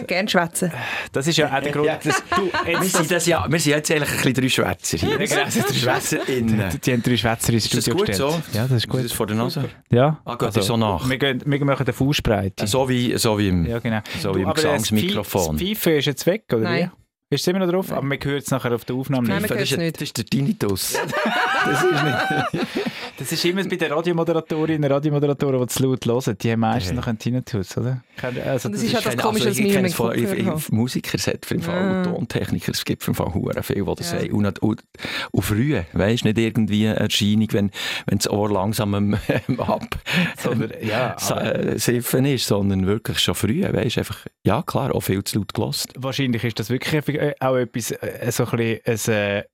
Ich gerne schwätzen. Das ist ja auch der Grund. Ja, das, du, wir, sind das ja, wir sind jetzt eigentlich ein bisschen drei Schwätzer hier. Ja, genau, drei SchwätzerInnen. Die haben drei Schwätzer ins Ist das Studio gut gestellt. so? Ja, das ist Ist gut. das vor der Nase? Ja. Ah, geht dir so nach? Wir, gehen, wir machen den Fußbreite. So wie, so wie im... Ja, genau. So wie im aber das Gesangsmikrofon. Das Pfeifen ist jetzt weg, oder Nein. wie? Ist es immer noch drauf? Aber man hört es nachher auf der Aufnahme Nein, nicht. das, ist, nicht. das ist der Tinnitus. das ist nicht... Das ist immer bei den Radiomoderatorinnen und Radiomoderatoren, die zu laut hören. Die haben meistens noch einen Tinnitus, oder? Also, das das ist ja das Komische, dass ich ich- Kopfhörer ich- Musiker, hat für den Fall Ja. und Tontechniker, es gibt für den Fall hure viel, die das Ja. sagen. Und, und, und früh, weisst nicht irgendwie eine Erscheinung, wenn, wenn das Ohr langsam am, am ab Sondern, ja, äh, siffen ist, sondern wirklich schon früh, weisst einfach, ja klar, auch viel zu laut gelost. wahrscheinlich ist das wirklich äh, auch etwas, äh, so ein, bisschen ein,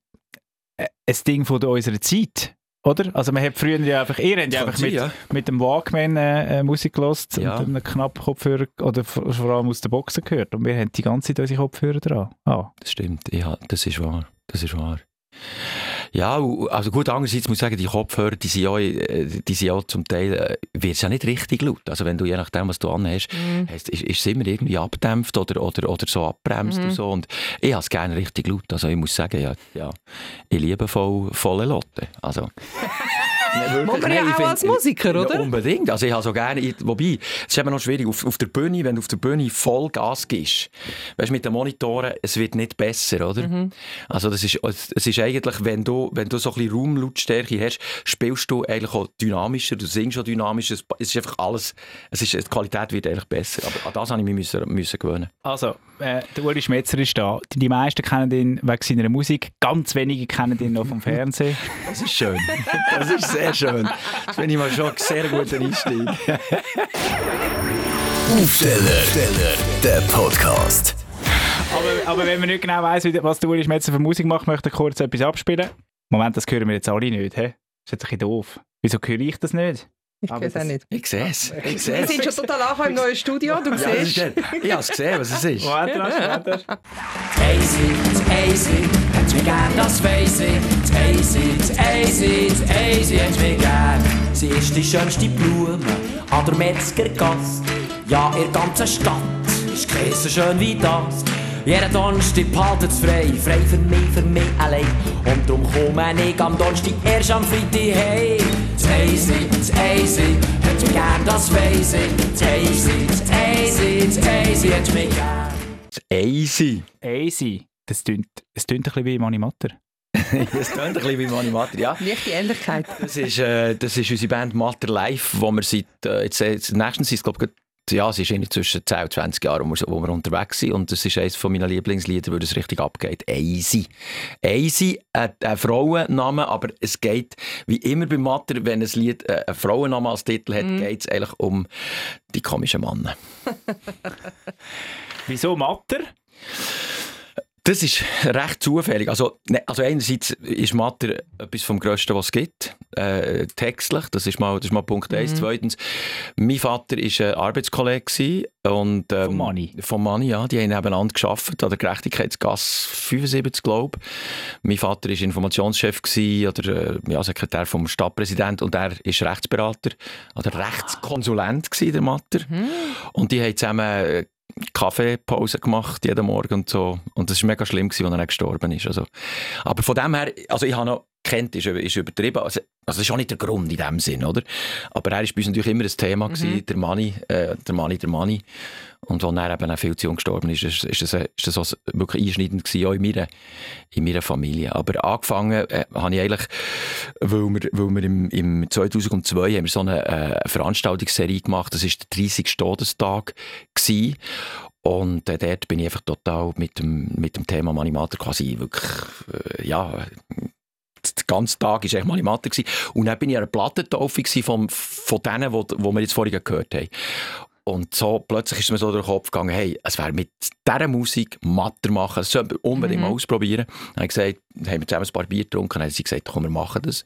äh, ein Ding von unserer Zeit. Oder? Also man hat früher ja einfach, ihr habt ja einfach mit, ja. mit dem Walkman äh, äh, Musik gelost Ja. und einem Knappkopfhörer oder vor vor allem aus der Boxen gehört. Und wir haben die ganze Zeit unsere Kopfhörer dran. Ah. Das stimmt, ja, das ist wahr, das ist wahr. Ja, also gut, andererseits muss ich sagen, die Kopfhörer, die sind ja, äh, die sind ja zum Teil, äh, wird ja nicht richtig laut. Also wenn du, je nachdem, was du anhast, hast, ist, ist es immer irgendwie abdämpft oder, oder, oder so abbremst und so. Und ich habe es gerne richtig laut. Also ich muss sagen, ja, ja ich liebe voll, volle Lotte. Also... Nein, Muss man ja auch find- als Musiker, Ja, oder? unbedingt. Also ich habe so gerne, ich- wobei, es ist eben noch schwierig, auf, auf der Bühne, wenn du auf der Bühne voll Gas gibst, weißt du, mit den Monitoren, es wird nicht besser, oder? Mhm. Also das ist, es es ist eigentlich, wenn du, wenn du so ein bisschen Raumlautstärke hast, spielst du eigentlich auch dynamischer, du singst auch dynamischer, es, es ist einfach alles, es ist, die Qualität wird eigentlich besser. Aber an das habe ich mich müssen, müssen gewöhnen. Also, äh, der Uli Schmetzer ist da. Die, die meisten kennen ihn wegen seiner Musik, ganz wenige kennen ihn noch vom Fernsehen. Das ist schön. Das ist sehr schön. Das finde ich mal schon einen sehr guten Einstieg. Aufsteller, der Podcast. aber, aber wenn man nicht genau weiss, was der Uli Schmetzer für Musik macht, möchte ich kurz etwas abspielen. Moment, das hören wir jetzt alle nicht. Hä? Das ist jetzt ein bisschen doof. Wieso höre ich das nicht? Ich Aber weiß auch nicht. Ich sehe es. Ich sehe Wir es. sind schon total angekommen im neuen Studio, du Ja, siehst. Ich habe es gesehen, was es ist. Moment, Moment. Easy, it's easy, hat mich gern, das weiss ich. It's easy, it's easy, it's easy, hat mich gern. Sie ist die schönste Blume an der Metzgergasse. Ja, in der ganzen Stadt ist kein so schön wie das. Jeden Donnerstag behaltet's frei, frei für mich, für mich allein. Und darum komme ich am Donnerstag erst am Freitag heim. It's easy, easy, hat mich gern, das weiss ich. It's easy, it's easy, easy, hat mich gern. Easy. Easy. Das tönt, es tönt ein bisschen wie Mani Matter. Das klingt ein bisschen wie Mani Matter, ja. Leichte Ähnlichkeit. Das ist, äh, das ist unsere Band Matter Live, wo wir seit, äh, jetzt, äh, jetzt nächstens es, glaube ich, ja, es ist zwischen 10 und 20 Jahren, wo wir, wo wir unterwegs sind. Und das ist eines von meinen Lieblingslieder, weil es richtig abgeht. Easy. Easy, äh, ein Frauenname, aber es geht, wie immer bei Matter, wenn ein Lied äh, einen Frauennamen als Titel hat, geht es eigentlich um die komischen Männer. Wieso Matter? Das ist recht zufällig. Also, ne, also einerseits ist Matter etwas vom Größten, was es gibt. Äh, textlich, das ist mal, das ist mal Punkt eins. Zweitens, mein Vater war ein Arbeitskollege und, ähm, Von Mani? Von Mani, ja. Die haben nebeneinander gearbeitet, an der Gerechtigkeitsgasse 75, glaube ich. Mein Vater war Informationschef gewesen, oder äh, ja, Sekretär vom Stadtpräsident und er ist Rechtsberater oder Rechtskonsulent gewesen, der Matter. Und die haben zusammen äh, Kaffeepause gemacht, jeden Morgen und so. Und das war mega schlimm, als er gestorben ist. Also, aber von dem her, also ich habe noch kennt, ist, ist übertrieben. Also, also das ist auch nicht der Grund in dem Sinn, oder? Aber er war bei uns natürlich immer ein Thema, gewesen, der Manni, äh, der Manni, der Manni. Und als er eben auch viel zu jung gestorben ist, ist, ist das, ist das wirklich einschneidend gewesen, auch in meiner, in meiner Familie. Aber angefangen äh, habe ich eigentlich, weil wir, weil wir im, im 2002 haben wir so eine äh, Veranstaltungsserie gemacht, das war der 30. Todestag gewesen. Und äh, dort bin ich einfach total mit dem, mit dem Thema Manimator quasi wirklich, äh, ja, der ganze Tag war eigentlich Manimator. Gewesen. Und dann bin ich an einer Plattentaufe von, von denen, wo, wo wir jetzt vorhin gehört haben. Und so plötzlich ist mir so durch den Kopf gegangen, hey, es wäre mit dieser Musik Matter machen, das sollten wir unbedingt mal ausprobieren. Dann habe ich gesagt, haben wir zusammen ein paar Bier getrunken, dann haben sie gesagt, komm, wir machen das.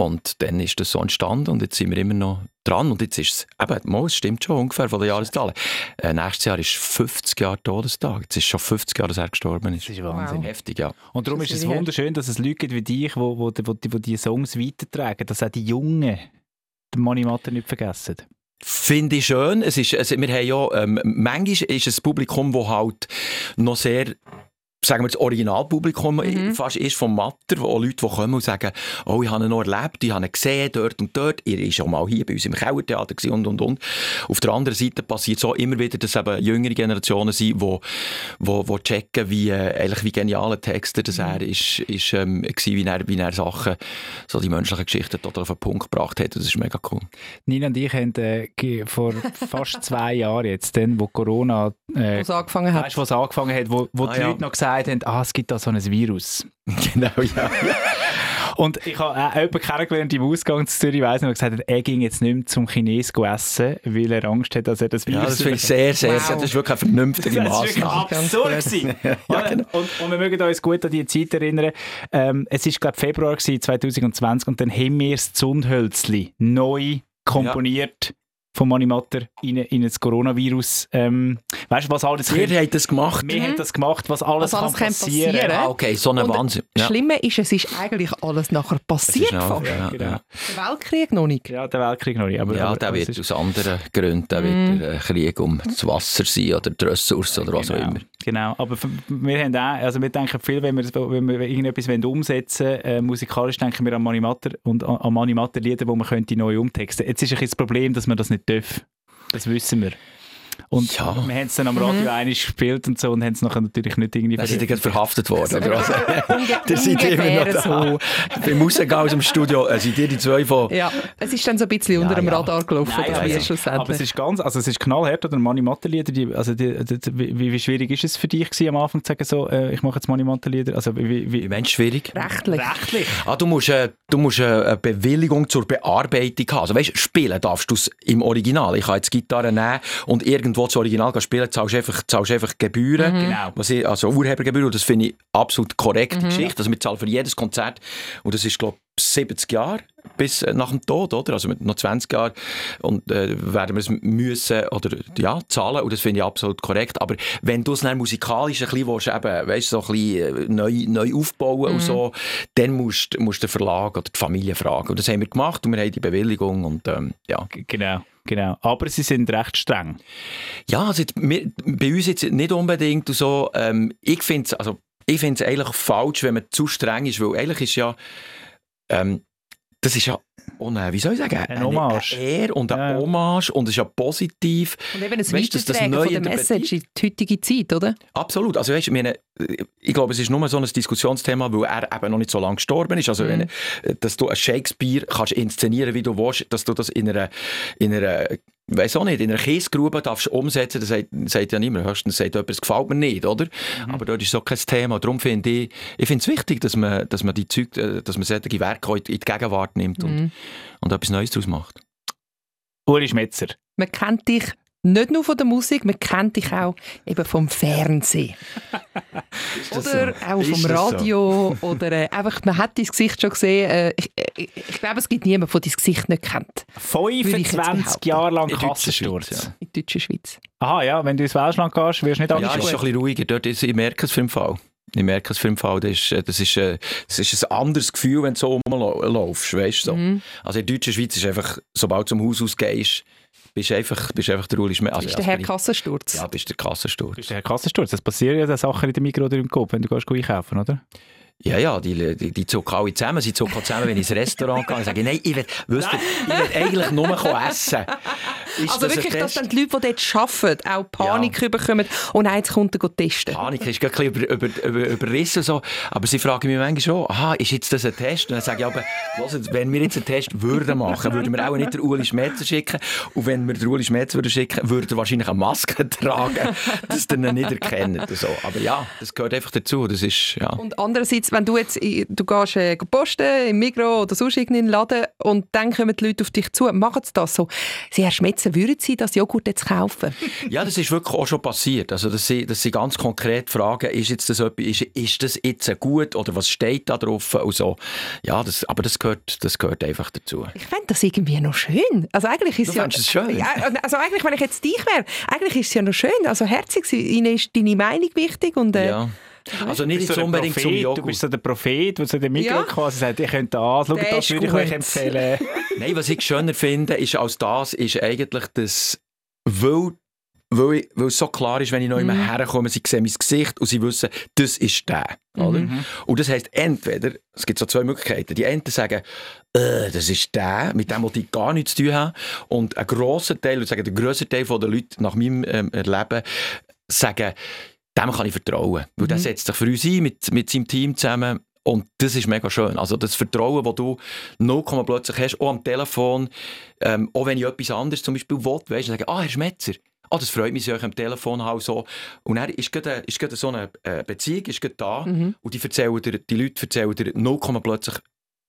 Und dann ist das so entstanden und jetzt sind wir immer noch dran. Und jetzt ist es, eben, mal, es stimmt schon ungefähr von den Jahreszahlen. Äh, nächstes Jahr ist 50 Jahre Todestag. Jetzt ist schon 50 Jahre, dass er gestorben ist. Das ist Wahnsinn. Heftig, ja. Und darum ist ist es wunderschön, dass es Leute gibt wie dich, die wo, wo, wo, die- wo die Songs weitertragen, dass auch die Jungen den Mani Matter nicht vergessen. Finde ich schön. Es ist, also wir haben ja, ähm, manchmal ist es ein Publikum, das halt noch sehr sagen wir das Originalpublikum Mhm. fast ist vom Matter, wo Leute die kommen und sagen, oh, ich habe ihn noch erlebt, ich habe ihn gesehen, dort und dort, er war schon mal hier bei uns im Kellertheater gewesen und und und. Auf der anderen Seite passiert so immer wieder, dass eben jüngere Generationen sind, die wo, wo checken, wie, äh, eigentlich wie geniale Texter das Mhm. er ist, ist ähm, gewesen, wie er, wie er Sachen, so die menschlichen Geschichten total auf den Punkt gebracht hat. Das ist mega cool. Nina und ich haben äh, vor fast zwei Jahren jetzt, dann, wo Corona äh, Was angefangen hat. Weißt was angefangen hat, wo, wo Ah, die ja. Leute noch gesagt haben, ah, es gibt da so ein Virus. genau, ja. Und ich habe auch jemanden kennengelernt im Ausgang zu Zürich, weiss nicht, der gesagt hat, er ging jetzt nicht mehr zum Chinesen essen, weil er Angst hat, dass er das Virus Ja, das finde ich sehr, sehr, Wow. sehr, das ist wirklich eine vernünftige Das ist wirklich absurd. Ja, genau. und, und wir mögen uns gut an die Zeit erinnern. Ähm, es war, glaube Februar gewesen, 2020 und dann haben wir das Zundhölzli neu komponiert vom Animator in, in das Coronavirus. Ähm, weißt du, was alles kann- habt das gemacht? Wir haben das gemacht, was alles, Was alles kann kann passieren. passieren. Ah, okay, so ein Und Wahnsinn. Das Ja. Schlimme ist, es ist eigentlich alles nachher passiert. auch- fast. ja, Genau. ja. Der Weltkrieg noch nicht. Ja, der Weltkrieg noch nicht. Aber, Ja, aber, der wird aus anderen Gründen der wird der, äh, Krieg um das Wasser sein oder die Ressourcen oder was auch genau, immer. Genau, aber wir haben auch, also wir denken viel, wenn wir, wenn wir irgendetwas umsetzen wollen, äh, musikalisch denken wir an Manimatter und an, an Manimatter-Lieder, die man könnte neu umtexten. Jetzt ist ein das Problem, dass man das nicht dürfen. Das wissen wir. Und Ja. wir haben es dann am Radio mhm. gespielt und so und haben es nachher natürlich nicht irgendwie Dann seid ihr gerade verhaftet worden, oder was? Unge Ihr seid immer noch da. so. Beim Rausgehen aus dem Studio äh, seid ihr die zwei von... Ja, es ist dann so ein bisschen unter dem ja. Radar gelaufen, Nein, das es ist, aber es schlussendlich. ist ganz, also es ist knallhart, oder Mani-Matter-Lieder, die, also die, die, wie, wie schwierig ist es für dich gewesen, am Anfang zu sagen, so, äh, ich mache jetzt Mani-Matter-Lieder, also wie, wie, Wie meinst du schwierig? Rechtlich. rechtlich? Ah, du musst, äh, du musst äh, eine Bewilligung zur Bearbeitung haben. Also weißt, spielen darfst du es im Original. Ich kann jetzt Gitarre nehmen und irgendwo das Original spielen, zahlst einfach, zahlst einfach Gebühren. Genau. Was ich, also Urhebergebühren, und das finde ich absolut korrekte Geschichte. Also wir zahlen für jedes Konzert, und das ist, glaube ich, 70 Jahre bis äh, nach dem Tod, oder? Also mit noch 20 Jahren und äh, werden wir es müssen oder ja, zahlen und das finde ich absolut korrekt. Aber wenn du es dann musikalisch ein bisschen, willst, eben, weißt, so ein bisschen äh, neu, neu aufbauen und so, dann musst du den Verlag oder die Familie fragen. Und das haben wir gemacht und wir haben die Bewilligung und ähm, ja. Genau, genau. Aber sie sind recht streng. Ja, also wir, bei uns jetzt nicht unbedingt und so. Ähm, ich finde es also, ich find's eigentlich falsch, wenn man zu streng ist, weil eigentlich ist ja, ähm, das ist ja, oh nein, wie soll ich sagen, Ein Hommage. Eine Ehre und eine Ja. Hommage und es ist ja positiv. Und eben ein Weißt das Weitertragen neu von der Message in die heutige Zeit, oder? Absolut. Also, weißt, ich, meine, ich glaube, es ist nur so ein Diskussionsthema, weil er eben noch nicht so lange gestorben ist. Also, wenn, dass du ein Shakespeare kannst inszenieren, wie du willst, dass du das in einer, in einer weiß auch nicht, in einer Kiesgrube darfst du umsetzen, das sagt, sagt ja niemand. Höchstens sagt jemand, es gefällt mir nicht, oder? Aber dort ist so kein Thema. Darum finde ich, ich finde es wichtig, dass man, dass man die Zeug, äh, dass man solche Werke in die Gegenwart nimmt und, und etwas Neues daraus macht. Uri Schmetzer. Man kennt dich nicht nur von der Musik, man kennt dich auch eben vom Fernsehen. Oder auch Ist vom das so? Radio. Oder äh, einfach, man hat dein Gesicht schon gesehen. Äh, ich, ich, ich glaube, es gibt niemanden, der dein Gesicht nicht kennt 25 behaupten. Jahre lang In der deutschen Kassensturz. Schweiz, ja. in der deutschen Schweiz. Aha, ja, wenn du ins Welschland gehst, wirst du nicht Ja, angeschaut. es ist schon ein bisschen ruhiger. Dort ist, ich merke es für den Fall. Ich merke es für den Fall. Das ist, äh, das ist, äh, das ist ein anderes Gefühl, wenn du so rumlaufst. Weißt, so. Also in der deutschen Schweiz ist einfach, sobald du zum Haus ausgehst, bist du einfach, bist einfach der Uli Schmidt. Also, ist ja, der Herr Kassensturz. Ja, bist der Kassensturz. Das ist der Kassensturz. Das passieren ja Sachen in der Mikro oder im Kopf, wenn du gehst einkaufen, oder? Ja, ja, die, die, die zucken alle zusammen. Sie zucken zusammen, wenn ich ins Restaurant gehe. Ich sage, nein, ich will, wisst ihr, ich will eigentlich nur essen. Ist Also das wirklich, dass dann die Leute, die dort arbeiten, auch Panik bekommen und eins kommt er testen. Panik ist gerade ein bisschen über, über, über, überrissen. So. Aber sie fragen mich manchmal schon, aha, ist jetzt das ein Test? Und dann sage ich aber, hört, wenn wir jetzt einen Test würden machen, würden wir auch nicht den Uli Schmetzer schicken. Und wenn wir den Uli Schmetzer würden schicken, würde er wahrscheinlich eine Maske tragen, dass ihr ihn nicht erkennt. und So. Aber ja, das gehört einfach dazu. Das ist, ja. Und andererseits, wenn du jetzt in- du gehst äh, posten im Migros oder sonst irgendeinen Laden und dann kommen die Leute auf dich zu, machen sie das so. Sie, Herr Schmetzer, würden Sie das Joghurt jetzt kaufen? Ja, das ist wirklich auch schon passiert. Also, dass sie, dass sie ganz konkret fragen, ist, jetzt das, ist, ist das jetzt gut oder was steht da drauf? Und so. Ja, das, aber das gehört, das gehört einfach dazu. Ich fände das irgendwie noch schön. Also eigentlich ist Du es ja, es schön? Ja, also eigentlich, wenn ich jetzt dich wäre, eigentlich ist es ja noch schön. Also herzig, ihnen ist deine Meinung wichtig und äh, Ja. Also nicht Du so unbedingt zum Prophet, Du Joghurt. bist so der Prophet, der zu dem Mikro Ja. quasi sagt, ich könnte das, schau, Der das würde ich euch empfehlen. Nein, was ich schöner finde, ist als das, ist eigentlich das, weil, weil, ich, weil es so klar ist, wenn ich noch immer herkomme, sie sehen mein Gesicht und sie wissen, das ist der. Oder? Und das heisst, entweder, es gibt so zwei Möglichkeiten, die einen sagen, äh, das ist der, mit dem wollte ich gar nichts zu tun haben. Und ein grosser Teil, ich sagen, der grösste Teil der Leute nach meinem ähm, Erleben, sagen, dem kann ich vertrauen. Weil der setzt sich für uns ein, mit, mit seinem Team zusammen. Und das ist mega schön. Also das Vertrauen, das du 0, plötzlich hast, auch am Telefon, ähm, auch wenn ich etwas anderes zum Beispiel will, weißt du, sagen, ah, Herr Schmetzer, ah, das freut mich, ich euch am Telefon habe. So. Und dann ist gerade, ist gerade so eine äh, Beziehung ist gerade da und die, erzählen dir, die Leute erzählen dir 0, plötzlich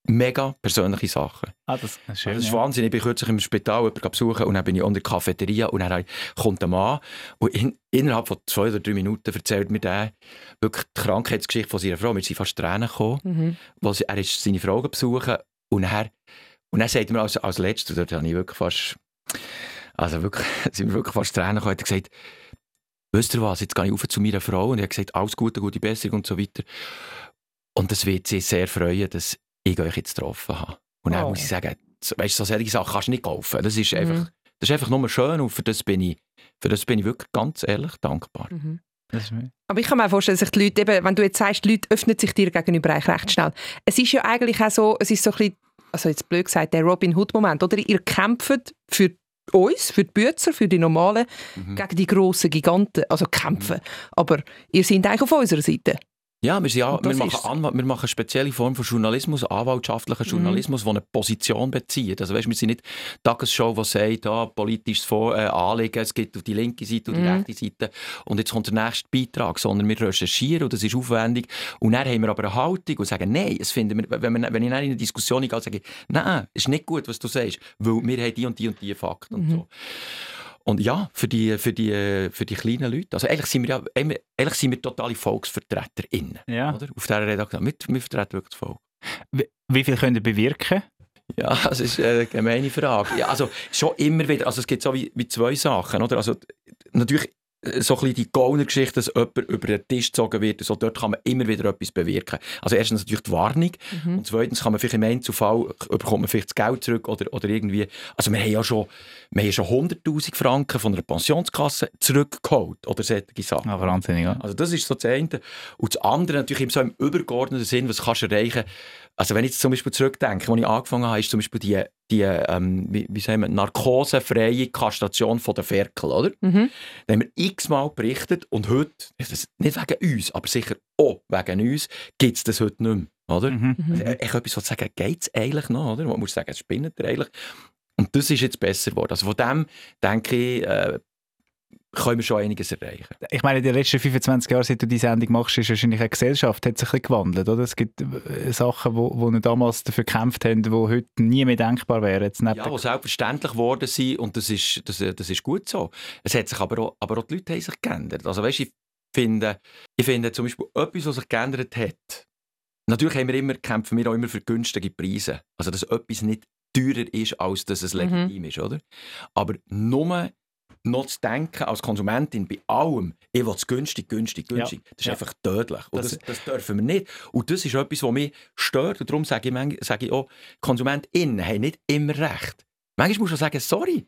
mega persönliche Sachen. Ah, das ist schön. Das ist ja. Wahnsinn. Ich bin kürzlich im Spital jemanden besuchen und dann bin ich in der Cafeteria und dann kommt ein Mann und in, innerhalb von zwei oder drei Minuten erzählt mir der wirklich die Krankheitsgeschichte von seiner Frau. Mir sind fast Tränen gekommen, Mhm. weil sie, er ist seine Frau besuchen und dann, und dann sagt er mir als, als letztes, dort habe ich wirklich fast, also wirklich, sind mir wirklich fast Tränen gekommen, hat er gesagt, wisst ihr was, jetzt gehe ich auf zu meiner Frau und er hat gesagt, alles Gute, gute Besserung und so weiter. Und das wird sie sehr freuen, dass ich euch jetzt getroffen habe. Und dann Oh. muss ich sagen, so- weißt du, so solche Sachen kannst du nicht kaufen. Das ist einfach, Mhm. das ist einfach nur schön und für das bin ich, für das bin ich wirklich ganz ehrlich dankbar. Mhm. Aber ich kann mir auch vorstellen, dass sich die Leute, eben, wenn du jetzt sagst, die Leute öffnen sich dir gegenüber eigentlich recht schnell. Es ist ja eigentlich auch so, es ist so ein bisschen, also jetzt blöd gesagt, der Robin Hood-Moment, oder? Ihr kämpft für uns, für die Bützer, für die Normalen, Mhm. gegen die grossen Giganten, also kämpfen. Aber ihr seid eigentlich auf unserer Seite. Ja, wir, sind wir, machen wir machen eine spezielle Form von Journalismus, anwaltschaftlichen Journalismus, der eine Position bezieht. Also weißt, wir sind nicht die Tagesshow, die sagt, ah, politisches Vor äh, Anliegen, es gibt auf die linke Seite und die Mhm. rechte Seite und jetzt kommt der nächste Beitrag, sondern wir recherchieren und das ist aufwendig und dann haben wir aber eine Haltung und sagen, nein, es finden wir, wenn, wir, wenn ich in eine Diskussion gehe, sage ich, nein, ist nicht gut, was du sagst, weil wir haben die und die und die Fakten und so. Und ja, für die, für, die, für die kleinen Leute. Also eigentlich sind wir ja eigentlich sind wir totale VolksvertreterInnen. Ja. Oder? Auf dieser Redaktion. Wir, wir vertreten wirklich das Volk. Wie, wie viel könnt ihr bewirken? Ja, das ist eine gemeine Frage. Ja, also schon immer wieder. Also es gibt so wie, wie zwei Sachen. Oder? Also, natürlich äh, so ein die Gauner-Geschichte, dass jemand über den Tisch gezogen wird. So, dort kann man immer wieder etwas bewirken. Also erstens natürlich die Warnung. Und zweitens kann man vielleicht im Einzelfall, bekommt man vielleicht das Geld zurück oder, oder irgendwie. Also wir haben ja schon, wir haben schon 100'000 Franken von einer Pensionskasse zurückgeholt. Oder solche Sachen. Ah, wahnsinnig, ja. Also das ist so das eine. Und das andere natürlich im, so im übergeordneten Sinn, was kannst du erreichen. Also wenn ich jetzt zum Beispiel zurückdenke, als ich angefangen habe, ist zum Beispiel die, die ähm, wie, wie sagen wir, narkosefreie Kastration von der Ferkel, oder? Mhm. Da haben wir x-mal berichtet und heute, das ist nicht wegen uns, aber sicher auch wegen uns, gibt es das heute nicht mehr, oder? Mhm. Also, echt etwas, was sagen, geht es eigentlich noch, oder? Man muss sagen, es spinnt ihr eigentlich. Und das ist jetzt besser geworden. Also von dem, denke ich, äh, können wir schon einiges erreichen. Ich meine, in den letzten 25 Jahren, seit du die Sendung machst, ist wahrscheinlich eine Gesellschaft hat sich ein bisschen gewandelt, oder? Es gibt äh, Sachen, wo, wo wir damals dafür gekämpft haben, die heute nie mehr denkbar wären. Jetzt Ja, die selbstverständlich geworden sind und das ist, das, das ist gut so. Es hat sich aber auch, aber auch die Leute haben sich geändert. Also weißt, ich finde, ich finde zum Beispiel etwas, was sich geändert hat. Natürlich haben wir immer, kämpfen wir auch immer für günstige Preise. Also dass etwas nicht teurer ist, als dass es legitim ist, oder? Aber nur noch zu denken als Konsumentin bei allem, ich will es günstig, günstig, günstig, das ist Ja. einfach tödlich. Und Das- das, dürfen wir nicht. Und das ist etwas, was mich stört. Und darum sage ich, manchmal- sage ich auch, KonsumentInnen haben nicht immer recht. Manchmal musst du sagen, sorry,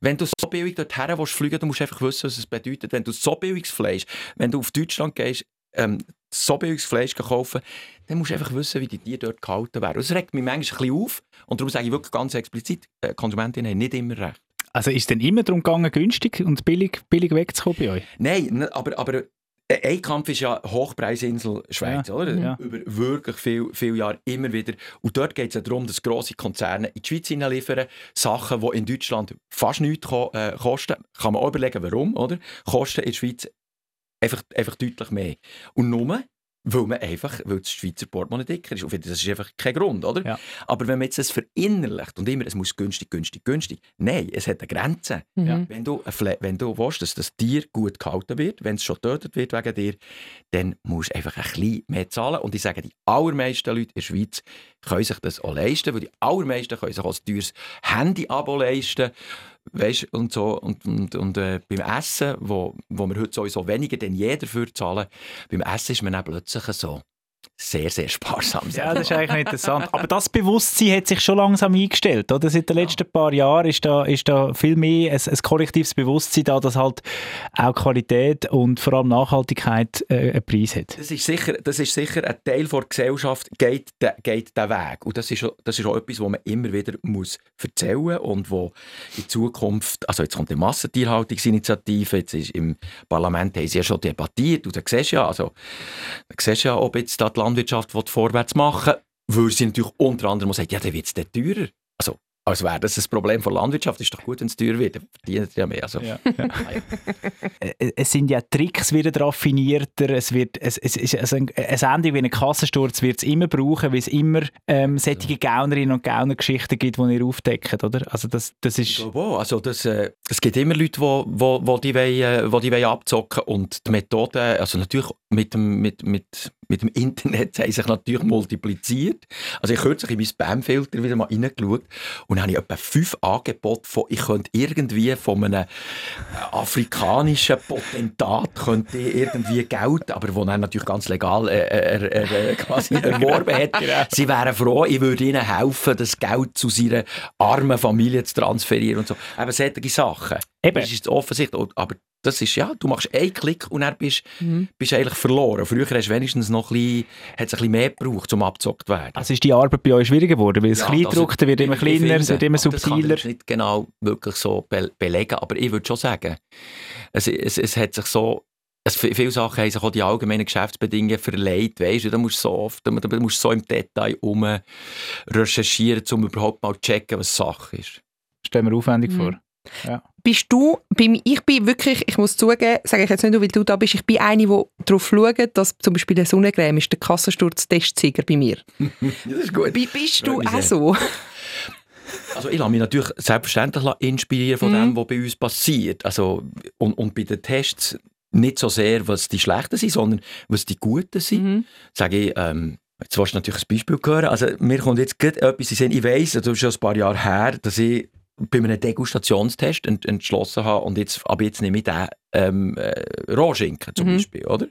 wenn du so billig dorthin willst, fliegen dann musst du einfach wissen, was es bedeutet. Wenn du so billiges Fleisch, wenn du auf Deutschland gehst, ähm, so billiges Fleisch kaufen, dann musst du einfach wissen, wie die Tiere dort gehalten werden. Das regt mich manchmal ein bisschen auf. Und darum sage ich wirklich ganz explizit, äh, Konsumentinnen haben nicht immer recht. Also ist es denn immer darum gegangen, günstig und billig, billig wegzukommen bei euch? Nein, ne, aber, aber äh, ein Kampf ist ja Hochpreisinsel Schweiz, Ja, oder? ja. Über wirklich viele viel Jahre immer wieder. Und dort geht es ja darum, dass grosse Konzerne in die Schweiz hineinliefern, Sachen, die in Deutschland fast nichts ko äh, kosten. Kann man auch überlegen, warum, oder? Kosten in der Schweiz einfach, einfach deutlich mehr. Und nur, weil man einfach, weil das Schweizer Portemonnaie dicker ist. Und das ist einfach kein Grund, oder? Ja. Aber wenn man jetzt das verinnerlicht und immer, es muss günstig, günstig, günstig. Nein, es hat eine Grenze. Mhm. Wenn du, Fle- wenn du willst, dass das Tier gut gehalten wird, wenn es schon getötet wird wegen dir, dann musst du einfach ein bisschen mehr zahlen. Und ich sage, die allermeisten Leute in der Schweiz können sich das auch leisten, weil die allermeisten können sich auch ein teures Handy-Abo leisten. Weißt, und so, und, und, und äh, beim Essen, wo, wo wir heute sowieso weniger denn je dafür zahlen, beim Essen ist man dann plötzlich so sehr, sehr sparsam. Ja, das ist eigentlich interessant. Aber das Bewusstsein hat sich schon langsam eingestellt, oder? Seit den letzten paar Jahren ist da, ist da viel mehr ein, ein kollektives Bewusstsein da, dass halt auch Qualität und vor allem Nachhaltigkeit äh, einen Preis hat. Das ist sicher, das ist sicher ein Teil der Gesellschaft, geht, de, geht den Weg. Und das ist, das ist auch etwas, was man immer wieder muss erzählen und wo in Zukunft, also jetzt kommt die Massentierhaltungsinitiative, jetzt ist im Parlament haben sie ja schon debattiert und da siehst du ja, also, da siehst du ja, ob jetzt da die Landwirtschaft vorwärts machen will, weil sie natürlich unter anderem sagt, ja, dann wird es teurer. Also, als wäre das ein Problem der Landwirtschaft. Ist doch gut, wenn es teuer wird. Dann verdienen ja mehr. Also, ja, ja. Äh, es sind ja Tricks wieder raffinierter. Es wird, es, es, es, also ein, ein Ende wie ein Kassensturz wird es immer brauchen, weil es immer ähm, solche Gaunerinnen und Gaunergeschichten gibt, die ihr aufdeckt, oder? Also das, das ist... Ich glaube Also das, äh, es gibt immer Leute, die wo, wo die, wollen, wo die wollen abzocken und die Methode, also natürlich mit dem, mit, mit, mit dem Internet haben sich natürlich multipliziert. Also ich habe kürzlich in meinen Spamfilter wieder mal reingeschaut und habe ich etwa fünf Angebote von, ich könnte irgendwie von einem afrikanischen Potentat könnte irgendwie Geld, aber wo er natürlich ganz legal äh, äh, äh, quasi erworben hat. Sie wären froh, ich würde ihnen helfen, das Geld zu seiner armen Familie zu transferieren und so. Eben solche Sachen. Eben. Das ist offensichtlich. Aber das ist, ja, du machst einen Klick und dann bist du mhm. eigentlich verloren. Früher hast du wenigstens noch ein bisschen, hat es ein bisschen mehr gebraucht, um abgezockt zu werden. Also ist die Arbeit bei euch schwieriger geworden? Weil es ja, Kleindruckte wird immer kleiner, es wird immer subtiler. Das kann ich nicht genau wirklich so be belegen, aber ich würde schon sagen, es, es, es hat sich so es, viele Sachen haben sich auch die allgemeinen Geschäftsbedingungen verleiht, weißt du, da musst du so oft, da musst so im Detail um recherchieren, um überhaupt mal zu checken, was Sache ist. Stell mir aufwendig mhm. vor. Ja. Bist du, ich bin wirklich, ich muss zugeben, sage ich jetzt nicht, weil du da bist, ich bin eine, die darauf schaut, dass zum Beispiel eine Sonnencreme ist der Kassensturz-Testsieger bei mir. das ist gut. B bist du auch so? Also ich lasse mich natürlich selbstverständlich inspirieren von mm. dem, was bei uns passiert. Also, und, und bei den Tests nicht so sehr, was die Schlechten sind, sondern was die Guten sind. Mm. Sage ich, ähm, Jetzt willst du natürlich ein Beispiel hören. Also, mir kommt jetzt gerade etwas in Sinn. Ich weiss, das ist schon ein paar Jahre her, dass ich bei einem Degustationstest ent entschlossen habe und jetzt, ab jetzt nehme ich den ähm, äh, Rohschinken zum mhm. Beispiel, oder?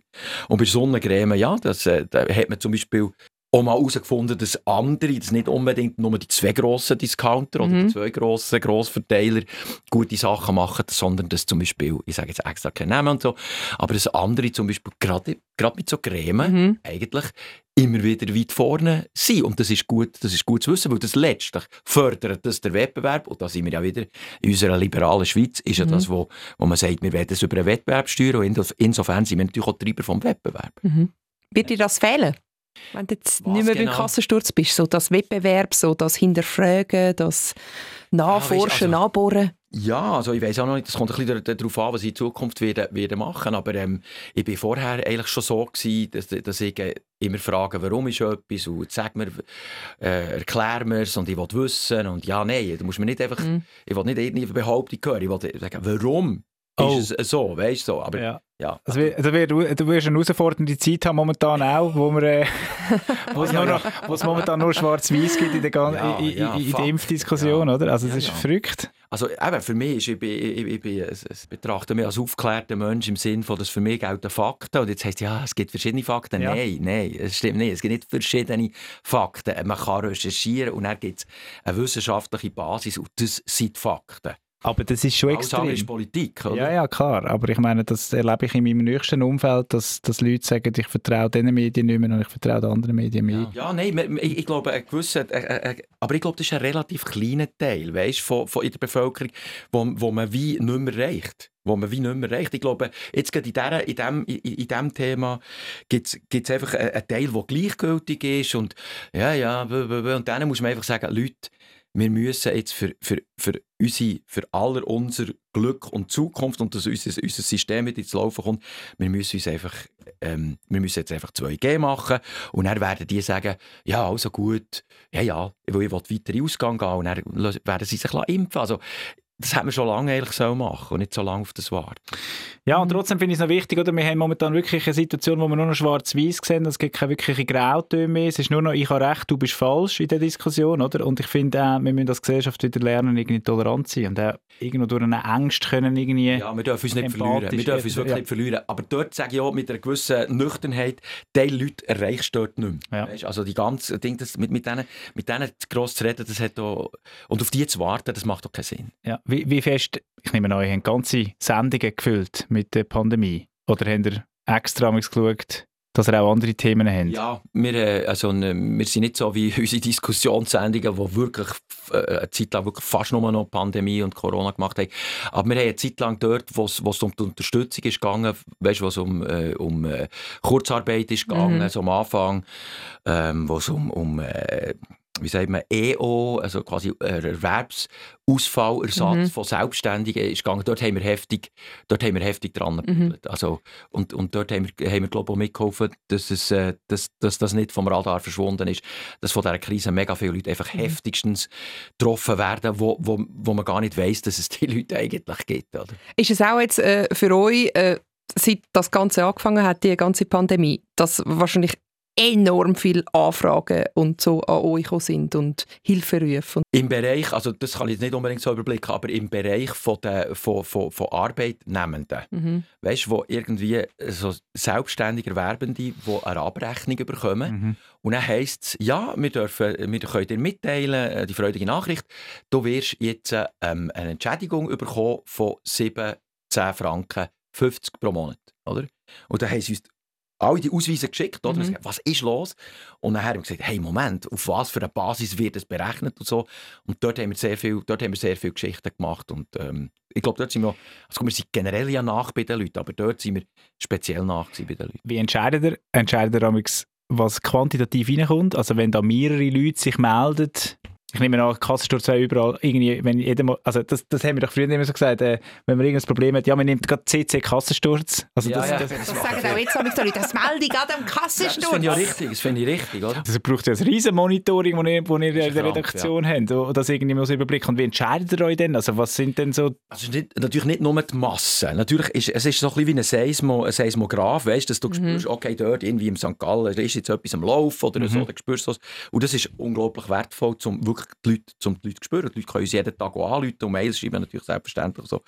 Und bei Sonnencreme, ja, das, äh, da hat man zum Beispiel auch mal herausgefunden, dass andere, dass nicht unbedingt nur die zwei grossen Discounter mhm. oder die zwei grossen Grossverteiler gute Sachen machen, sondern dass zum Beispiel, ich sage jetzt extra keinen Namen und so, aber dass andere zum Beispiel gerade, gerade mit so Creme mhm. eigentlich immer wieder weit vorne sind. Und das ist gut, das ist gut zu wissen, weil das letztlich fördert das der Wettbewerb. Und da sind wir ja wieder in unserer liberalen Schweiz, ist ja mhm. das, wo, wo man sagt, wir werden es über einen Wettbewerb steuern. Und insofern sind wir natürlich auch Treiber vom Wettbewerb. Mhm. Wird dir das fehlen? Wenn du jetzt Was nicht mehr genau? beim Kassensturz bist, so das Wettbewerb, so das Hinterfragen, das Nachforschen, ja, also, Nachbohren. Ja, also ich weiß auch noch nicht, das kommt ein bisschen darauf an, was ich in Zukunft werde, werde machen aber ähm, ich war vorher eigentlich schon so gewesen, dass, dass ich äh, immer frage, warum ist etwas und sag mir, äh, erklär mir es und ich will wissen und ja, nein, du musst mir nicht einfach, mm. ich will nicht irgendeine Behauptung hören, ich will sagen, warum oh. ist es so, weißt du, so, aber ja. Ja. Also, also, du, du wirst eine herausfordernde Zeit haben momentan auch, wo, wir, äh, wo es, ja, ja. momentan nur schwarz-weiß gibt in der, ja, in, in, in der Impfdiskussion, oder? Also es ist verrückt. Also eben, für mich ist, ich, bin, ich, ich, ich, ich betrachte mich als aufgeklärter Mensch im Sinne von, dass für mich gelten Fakten. Und jetzt heisst ja, es gibt verschiedene Fakten. Nein, nein, es stimmt nicht. Es gibt nicht verschiedene Fakten. Man kann recherchieren und dann gibt es eine wissenschaftliche Basis und das sind Fakten. Aber das ist schon extrem. ist Politik, oder? Ja, ja, klar. Aber ich meine, das erlebe ich in meinem nächsten Umfeld, dass, dass Leute sagen, ich vertraue diesen Medien nicht mehr und ich vertraue den anderen Medien mehr. Ja, ja nein, ich, ich glaube, ein gewisser, äh, äh, aber ich glaube, das ist ein relativ kleiner Teil, weißt, von, von in der Bevölkerung, wo, wo man wie nicht mehr reicht wo man wie nicht mehr reicht. Ich glaube, jetzt gerade in, in, diesem, in, in diesem Thema gibt es einfach einen Teil, der gleichgültig ist und ja, ja, und dann muss man einfach sagen, Leute, wir müssen jetzt für, für, für, unsere, für aller unser Glück und Zukunft und dass unser, unser System wieder ins Laufen kommt, wir müssen uns einfach, ähm, wir müssen jetzt einfach 2G machen und dann werden die sagen, ja, also gut, ja, ja, ich will weiter in Ausgang gehen und dann werden sie sich impfen. Also das hätten wir schon lange eigentlich so machen und nicht so lange auf das warten. Ja, und trotzdem finde ich es noch wichtig, oder? wir haben momentan wirklich eine Situation, wo wir nur noch schwarz-weiß sehen, es gibt keine wirkliche Grautöne mehr, es ist nur noch, ich habe recht, du bist falsch in der Diskussion, oder? Und ich finde auch, wir müssen als Gesellschaft wieder lernen, irgendwie tolerant zu sein und auch irgendwo durch eine Angst können irgendwie Ja, wir dürfen uns nicht verlieren. Wir dürfen uns wirklich ja. nicht verlieren. Aber dort sage ich auch mit einer gewissen Nüchternheit, die Leute erreichst du dort nicht mehr. Ja. Also die ganze Ding, das, mit, mit denen, mit denen gross zu reden, das hat auch, und auf die zu warten, das macht doch keinen Sinn. Ja. Wie, wie fest, ich nehme an, ihr habt ganze Sendungen gefüllt mit der Pandemie oder habt ihr extra geschaut, dass ihr auch andere Themen habt? Ja, wir, äh, also, äh, wir sind nicht so wie unsere Diskussionssendungen, die wirklich äh, eine Zeit lang wirklich fast nur noch Pandemie und Corona gemacht haben. Aber wir haben eine Zeit lang dort, wo es wo es um die Unterstützung ist gegangen, weißt, wo es um, äh, um äh, Kurzarbeit ist gegangen, Mhm. so am Anfang, ähm, wo es um, um äh, wie sagt man, EO, also quasi äh, Erwerbsausfallersatz Mhm. von Selbstständigen ist gegangen. Dort haben wir heftig, dort haben wir heftig dran Mhm. Also, und, und dort haben wir, haben wir glaube ich, auch mitgeholfen, dass, es, äh, dass, dass das nicht vom Radar verschwunden ist, dass von dieser Krise mega viele Leute einfach Mhm. heftigstens getroffen werden, wo, wo, wo man gar nicht weiss, dass es die Leute eigentlich gibt. Oder? Ist es auch jetzt äh, für euch, äh, seit das Ganze angefangen hat, die ganze Pandemie, dass wahrscheinlich enorm viele Anfragen und so an euch sind und Hilferufe? Und Im Bereich, also das kann ich jetzt nicht unbedingt so überblicken, aber im Bereich von, der, von, von, von Arbeitnehmenden, mhm. weißt du, wo irgendwie so selbstständig Erwerbende, die eine Abrechnung bekommen. Mhm. Und dann heisst es, ja, wir, dürfen, wir können dir mitteilen, äh, die freudige Nachricht, du wirst jetzt ähm, eine Entschädigung bekommen von 7, 10 Franken, 50 pro Monat. Oder? Und dann haben sie uns alle die Ausweise geschickt, oder? Mhm. Gesagt, was ist los? Und dann haben wir gesagt, hey, Moment, auf was für eine Basis wird das berechnet und so. Und dort haben wir sehr viel, dort haben wir sehr viele Geschichten gemacht. Und ähm, ich glaube, dort sind wir, also wir sind generell ja nach bei den Leuten, aber dort sind wir speziell nach bei den Leuten. Wie entscheidet ihr? Entscheidet ihr was quantitativ reinkommt? Also wenn da mehrere Leute sich melden, ich nehme an, Kassensturz auch überall, irgendwie, wenn jeder mal, also das, das haben wir doch früher immer so gesagt, äh, wenn man irgendein Problem hat, ja, man nimmt gerade CC Kassensturz. Also Ja, das, ja. das, Das sagen auch jetzt die Leute, das melde ich gerade am Ja, das Kassensturz. finde ich ja richtig, das finde ich richtig, oder? das braucht ja ein riesen Monitoring, das ihr, wo ihr in der krank, Redaktion habt, und das irgendwie mal so überblicken. Und wie entscheidet ihr euch denn? Also was sind denn so... Also nicht, natürlich nicht nur die Masse. Natürlich ist es ist so ein bisschen wie ein, Seismo, ein Seismograph, weißt, dass du spürst, okay, dort irgendwie im St. Gallen da ist jetzt etwas am Laufen oder so, dann spürst du das. Und das ist unglaublich wertvoll, um wirklich die Leute, um die Leute zu spüren. Die Leute können uns jeden Tag anrufen und Mails schreiben, natürlich selbstverständlich so.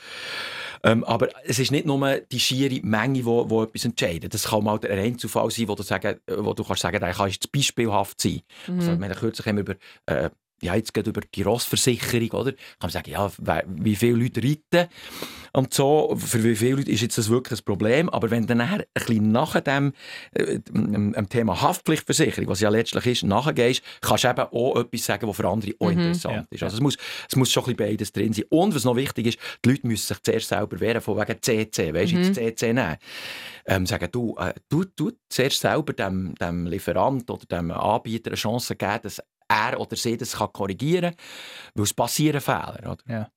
Ähm, aber es ist nicht nur die schiere Menge, die wo, wo etwas entscheidet. Das kann mal der Einzelfall sein, wo du, sagen, wo du kannst sagen, der kann jetzt beispielhaft sein. Also, wir haben kürzlich haben wir über äh, ja, jetzt geht über die Rossversicherung, oder? Kann man sagen, ja, wie viele Leute reiten und so, für wie viele Leute ist jetzt das wirklich ein Problem, aber wenn dann nachher ein bisschen nach dem, äh, dem, Thema Haftpflichtversicherung, was ja letztlich ist, nachgehst, kannst du eben auch etwas sagen, was für andere auch interessant Ja. ist. Also es muss, es muss schon ein bisschen beides drin sein. Und was noch wichtig ist, die Leute müssen sich zuerst selber wehren, von wegen CC, weißt du, jetzt CC nehmen. Ähm, sagen, du, äh, du, du zuerst selber dem, dem Lieferant oder dem Anbieter eine Chance geben, dass er oder sie das kann korrigieren kann, weil es passieren Fehler. Oder?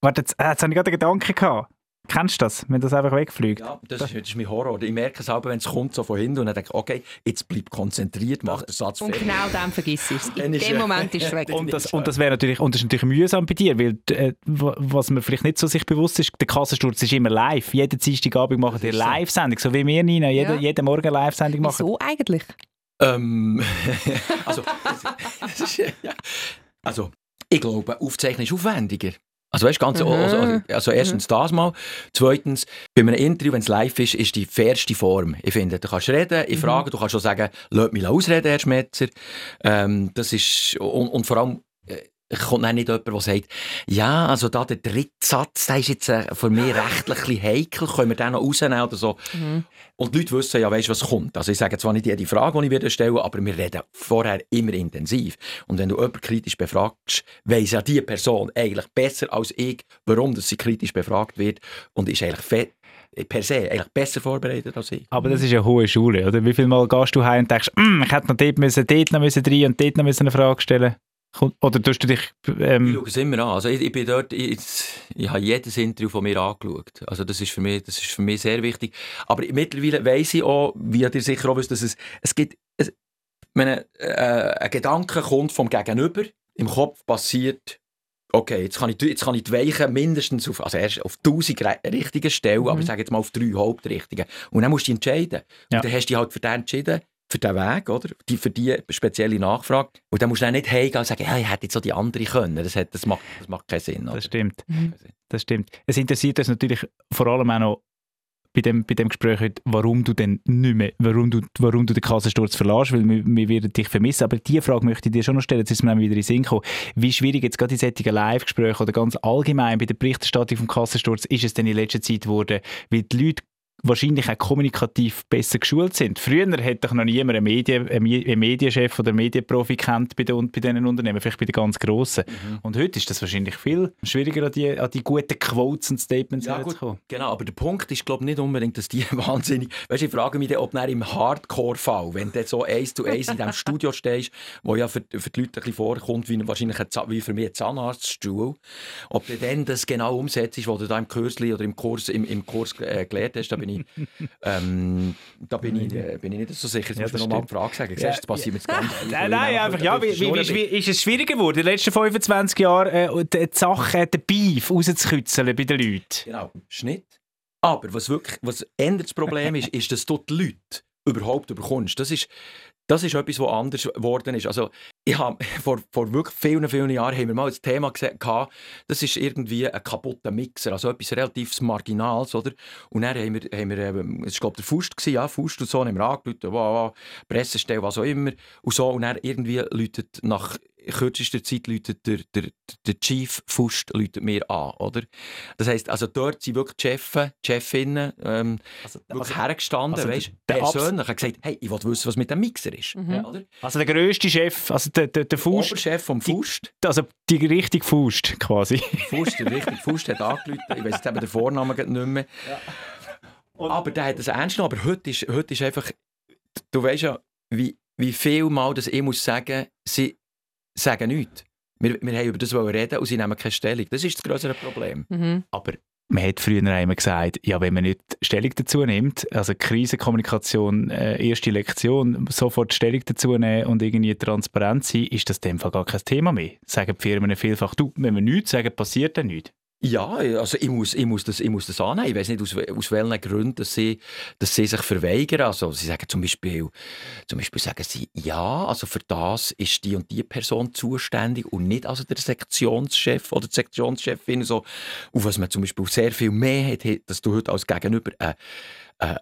Warte, jetzt, äh, jetzt habe ich gerade einen Gedanken gehabt. Kennst du das, wenn das einfach wegfliegt? Ja, das, ist, das ist mein Horror. Ich merke es aber, wenn es kommt so von hinten und dann denke ich, okay, jetzt bleib konzentriert, mach den Satz Und fertig. genau dann vergisst du es. In dem Moment ist es weg. Und das, und das wäre natürlich, und das ist natürlich mühsam bei dir, weil äh, was man vielleicht nicht so sich bewusst ist, der Kassensturz ist immer live. Jeden Dienstagabend machen wir. Live-Sendung, so wie wir, Nina, jeden, Ja. jeden Morgen eine Live-Sendung machen. Wieso eigentlich? Ähm, also, das ist, ja. also, ich glaube, Aufzeichnen ist aufwendiger. Also, weißt, ganz, Mhm. also, also, also erstens das mal. Zweitens, bei einem Interview, wenn es live ist, ist die fairste Form. Ich finde, du kannst reden, ich frage, du kannst schon sagen, lass mich ausreden, Herr Schmetzer. Ähm, das ist, und, und vor allem, äh, kommt dann nicht jemand, der sagt, ja, also da der dritte Satz, der ist jetzt für mich rechtlich ein bisschen heikel, können wir den noch rausnehmen oder so. Und die Leute wissen ja, weißt, was kommt. Also ich sage zwar nicht jede Frage, die ich wieder stelle, aber wir reden vorher immer intensiv. Und wenn du jemanden kritisch befragst, weiss ja die Person eigentlich besser als ich, warum dass sie kritisch befragt wird und ist eigentlich fe- per se eigentlich besser vorbereitet als ich. Aber das ist eine hohe Schule, oder? Wie viel Mal gehst du heim und denkst, «Mm, ich hätte noch dort müssen, dort noch müssen rein und dort noch müssen eine Frage stellen Kommt- Oder tust du dich... Ich schaue es immer an. Also ich, ich bin dort, ich, ich habe jedes Interview von mir angeschaut. Also das ist für mich, das ist für mich sehr wichtig. Aber mittlerweile weiss ich auch, wie ihr sicher auch wisst, dass es, es gibt, es, meine, äh, ein Gedanke kommt vom Gegenüber, im Kopf passiert okay, jetzt kann ich, jetzt kann ich die Weichen mindestens auf, also erst auf 1000 re- richtigen stellen, Mhm. aber ich sage jetzt mal auf drei Hauptrichtigen. Und dann musst du dich entscheiden. Ja. Und dann hast du dich halt für den entschieden, für den Weg, oder? Die, für die spezielle Nachfrage. Und dann musst du dann nicht heimgehen und sagen, ja, ich hätte jetzt so die andere können. Das, hat, das, macht, das macht keinen Sinn. Oder? Das stimmt. Mhm. Das stimmt. Es interessiert uns natürlich vor allem auch noch bei dem, bei dem Gespräch heute, warum du denn nicht mehr, warum du, warum du den Kassensturz verlässt, weil wir, wir werden dich vermissen. Aber diese Frage möchte ich dir schon noch stellen, jetzt ist mir wieder in den Sinn gekommen. Wie schwierig jetzt gerade in solchen Live-Gesprächen oder ganz allgemein bei der Berichterstattung vom Kassensturz ist es denn in letzter Zeit geworden, weil die Leute wahrscheinlich auch kommunikativ besser geschult sind. Früher hat doch noch niemand einen, Medien, einen Me- einen Medienchef oder einen Medienprofi kennt bei, den, bei diesen Unternehmen, vielleicht bei den ganz Grossen. Mhm. Und heute ist das wahrscheinlich viel schwieriger, an die, an die guten Quotes und Statements Ja, herzukommen. Genau, aber der Punkt ist, glaube nicht unbedingt, dass die wahnsinnig. Weißt ich frage mich dann, ob dann im Hardcore-Fall, wenn du so eins zu eins in diesem Studio stehst, wo ja für, für die Leute ein bisschen vorkommt, wie, wahrscheinlich ein, wie für mich ein Zahnarztstuhl, ob du dann das genau umsetzt, was du da im Kursli oder im Kurs, im, im Kurs äh, gelernt hast, da bin ich, ähm, da bin ich, äh, bin ich nicht so sicher. Jetzt Ja, musst du das mir noch mal stimmt. die Frage sagen. Ja, Siehst passiert mir jetzt ganz viel. Nein, nein, einfach, ja, wie, wie, wie, ist es schwieriger geworden, in den letzten 25 Jahren äh, die, die Sachen, den Beef rauszukitzeln bei den Leuten? Genau, Schnitt. Aber was wirklich, was ändert das Problem ist, ist, dass du die Leute überhaupt überkommst. Das ist, das ist etwas, was anders geworden ist. Also, ich vor, vor wirklich vielen, vielen Jahren haben wir mal ein Thema gesehen, das ist irgendwie ein kaputter Mixer, also etwas relativ Marginales, oder? Und dann haben wir, haben wir ähm, es war der Fust, gewesen, ja, Fust und so, haben wir angerufen, wow, wow, Pressestelle, was auch immer, und so, und dann irgendwie läutet nach kürzester Zeit läutet der, der, der Chief Fust läutet mir an, oder? Das heisst, also dort sind wirklich die Chefs, die Chefinnen ähm, wirklich hergestanden, also weißt, der- der Abs- persönlich, haben gesagt, hey, ich will wissen, was mit dem Mixer ist, Mhm. Also der grösste Chef, also der, der, der Der Faust, Oberchef vom Fust, also die richtige Faust quasi. Fust, der richtige Fust hat angerufen, ich weiß jetzt eben den Vornamen nicht mehr. Aber der hat das ernst genommen, aber heute ist, heute ist einfach, du weißt ja, wie, wie viel Mal das ich muss sagen, sie sagen nichts. Wir, wir haben über das wollen reden und sie nehmen keine Stellung. Das ist das größere Problem. Mhm. Aber man hat früher einmal gesagt, ja, wenn man nicht Stellung dazu nimmt, also Krisenkommunikation, äh, erste Lektion, sofort Stellung dazu nehmen und irgendwie transparent sein, ist das in dem Fall gar kein Thema mehr. Sagen die Firmen vielfach, du, wenn wir nichts sagen, passiert dann nichts. Ja, also ich muss, ich muss, das, ich muss das annehmen. Ich weiß nicht, aus, aus welchen Gründen dass sie, dass sie sich verweigern. Also sie sagen zum Beispiel, zum Beispiel sagen sie, ja, also für das ist die und die Person zuständig und nicht also der Sektionschef oder die Sektionschefin. So, auf was man zum Beispiel sehr viel mehr hat, dass du heute als Gegenüber eine, eine,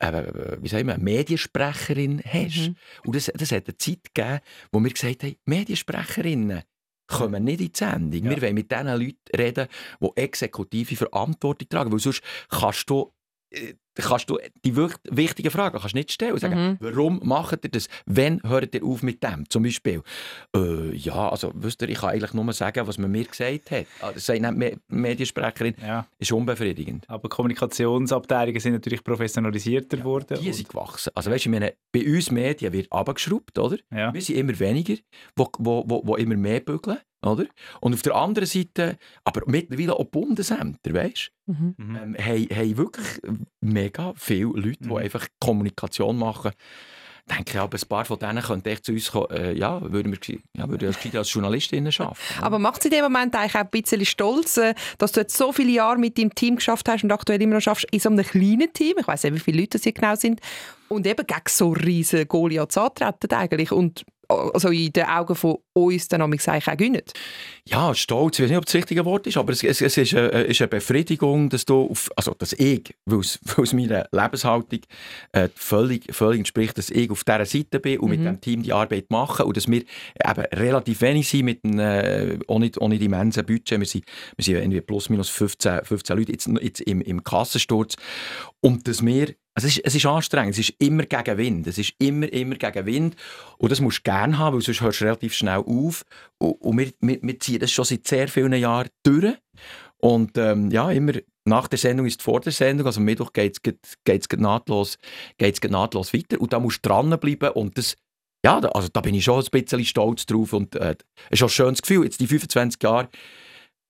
eine, äh, wie sagen wir, Mediensprecherin hast. Mhm. Und das, das hat eine Zeit gegeben, wo wir gesagt haben, Mediensprecherinnen kommen nicht in die Sendung. Ja. Wir wollen mit den Leuten reden, die exekutive Verantwortung tragen. Weil sonst kannst du, äh, kannst du die wichtigen Fragen kannst nicht stellen. Sagen, Mhm. Warum macht ihr das? Wann hört ihr auf mit dem? Zum Beispiel. Äh, ja, also wisst ihr, ich kann eigentlich nur sagen, was man mir gesagt hat. Ah, Das sagt nicht Me Mediensprecherin, Ja. ist unbefriedigend. Aber Kommunikationsabteilungen sind natürlich professionalisierter geworden. Die sind gewachsen. Also weißt du, meine, bei uns Medien wird abgeschraubt, oder? ja. Wir sind immer weniger, wo, wo, wo, wo immer mehr bügeln, oder? Und auf der anderen Seite, aber mittlerweile auch Bundesämter, weißt Mhm. Mhm. ähm, haben, haben wirklich mega viele Leute, die Mhm. einfach Kommunikation machen. Ich denke, ja, ein paar von denen könnten echt zu uns kommen, äh, ja, würden wir ja, würden als, als Journalistinnen arbeiten. Aber macht es in dem Moment eigentlich auch ein bisschen stolz, äh, dass du jetzt so viele Jahre mit deinem Team geschafft hast und aktuell immer noch schaffst, in so einem kleinen Team, ich weiß nicht, wie viele Leute das hier genau sind, und eben gegen so riesen Goliaths antreten eigentlich und also in den Augen von uns dann auch gewinnen. Ja, stolz, ich weiß nicht, ob das richtige Wort ist, aber es, es, es ist, eine, ist eine Befriedigung, dass du, auf, also dass ich, weil es weil es meiner Lebenshaltung äh, völlig, völlig entspricht, dass ich auf dieser Seite bin und mit Mhm. dem Team die Arbeit mache und dass wir eben relativ wenig sind mit einem, äh, ohne, ohne immensen Budget. Wir sind, wir sind irgendwie plus minus 15, 15 Leute jetzt, jetzt im, im Kassensturz und dass wir also es, ist, es ist anstrengend, es ist immer gegen Wind, es ist immer, immer gegen Wind. Und das musst du gerne haben, weil sonst hörst du relativ schnell auf. Und, und wir, wir, wir ziehen das schon seit sehr vielen Jahren durch. Und ähm, ja, immer nach der Sendung ist vor der Sendung, also am Mittwoch geht es nahtlos, nahtlos weiter. Und da musst du dranbleiben und das ja, da, also da bin ich schon ein bisschen stolz drauf und äh, es ist auch ein schönes Gefühl, jetzt die 25 Jahre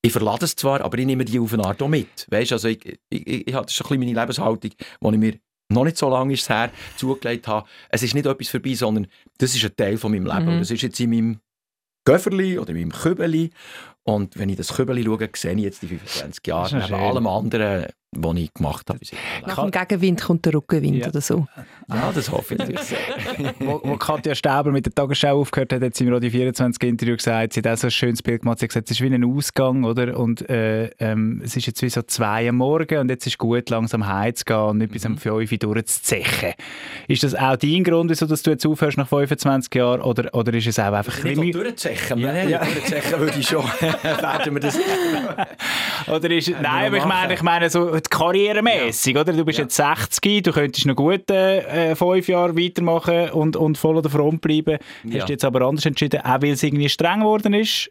ich verlade es zwar, aber ich nehme die auf eine Art auch mit. Weißt, also ich, ich, ich, ich das ist ein bisschen meine Lebenshaltung, die ich mir noch nicht so lange ist es her, zugelegt habe. Es ist nicht etwas vorbei, sondern das ist ein Teil von meinem Leben. Mhm. Und das ist jetzt in meinem Göfferli oder in meinem Kübeli. Und wenn ich das Kübel schaue, sehe ich jetzt die 25 Jahre, neben allem anderen, was ich gemacht habe. Nach dem Gegenwind kommt der Rückenwind Ja. oder so. Ja, das hoffe ich natürlich sehr. wo, wo Katja Stauber mit der Tagesschau aufgehört hat, hat sie im Radio 24 Interview gesagt, sie hat auch so ein schönes Bild gemacht, sie hat gesagt, es ist wie ein Ausgang, oder? Und äh, ähm, es ist jetzt wie so zwei am Morgen und jetzt ist gut, langsam heimzugehen und nicht bis um 5 Uhr durchzuzechen. Ist das auch dein Grund, wieso dass du jetzt aufhörst nach 25 Jahren, oder, oder ist es auch einfach ein Nicht durchzechen, Ja, ja, durchzechen würde ich schon. Werden wir das Oder ist, nein, aber ich meine, ich meine so karrieremäßig, oder? Du bist Ja. jetzt 60, du könntest noch gut äh, fünf Jahre weitermachen und, und voll an der Front bleiben. Ja. Hast du jetzt aber anders entschieden, auch weil es irgendwie streng geworden ist?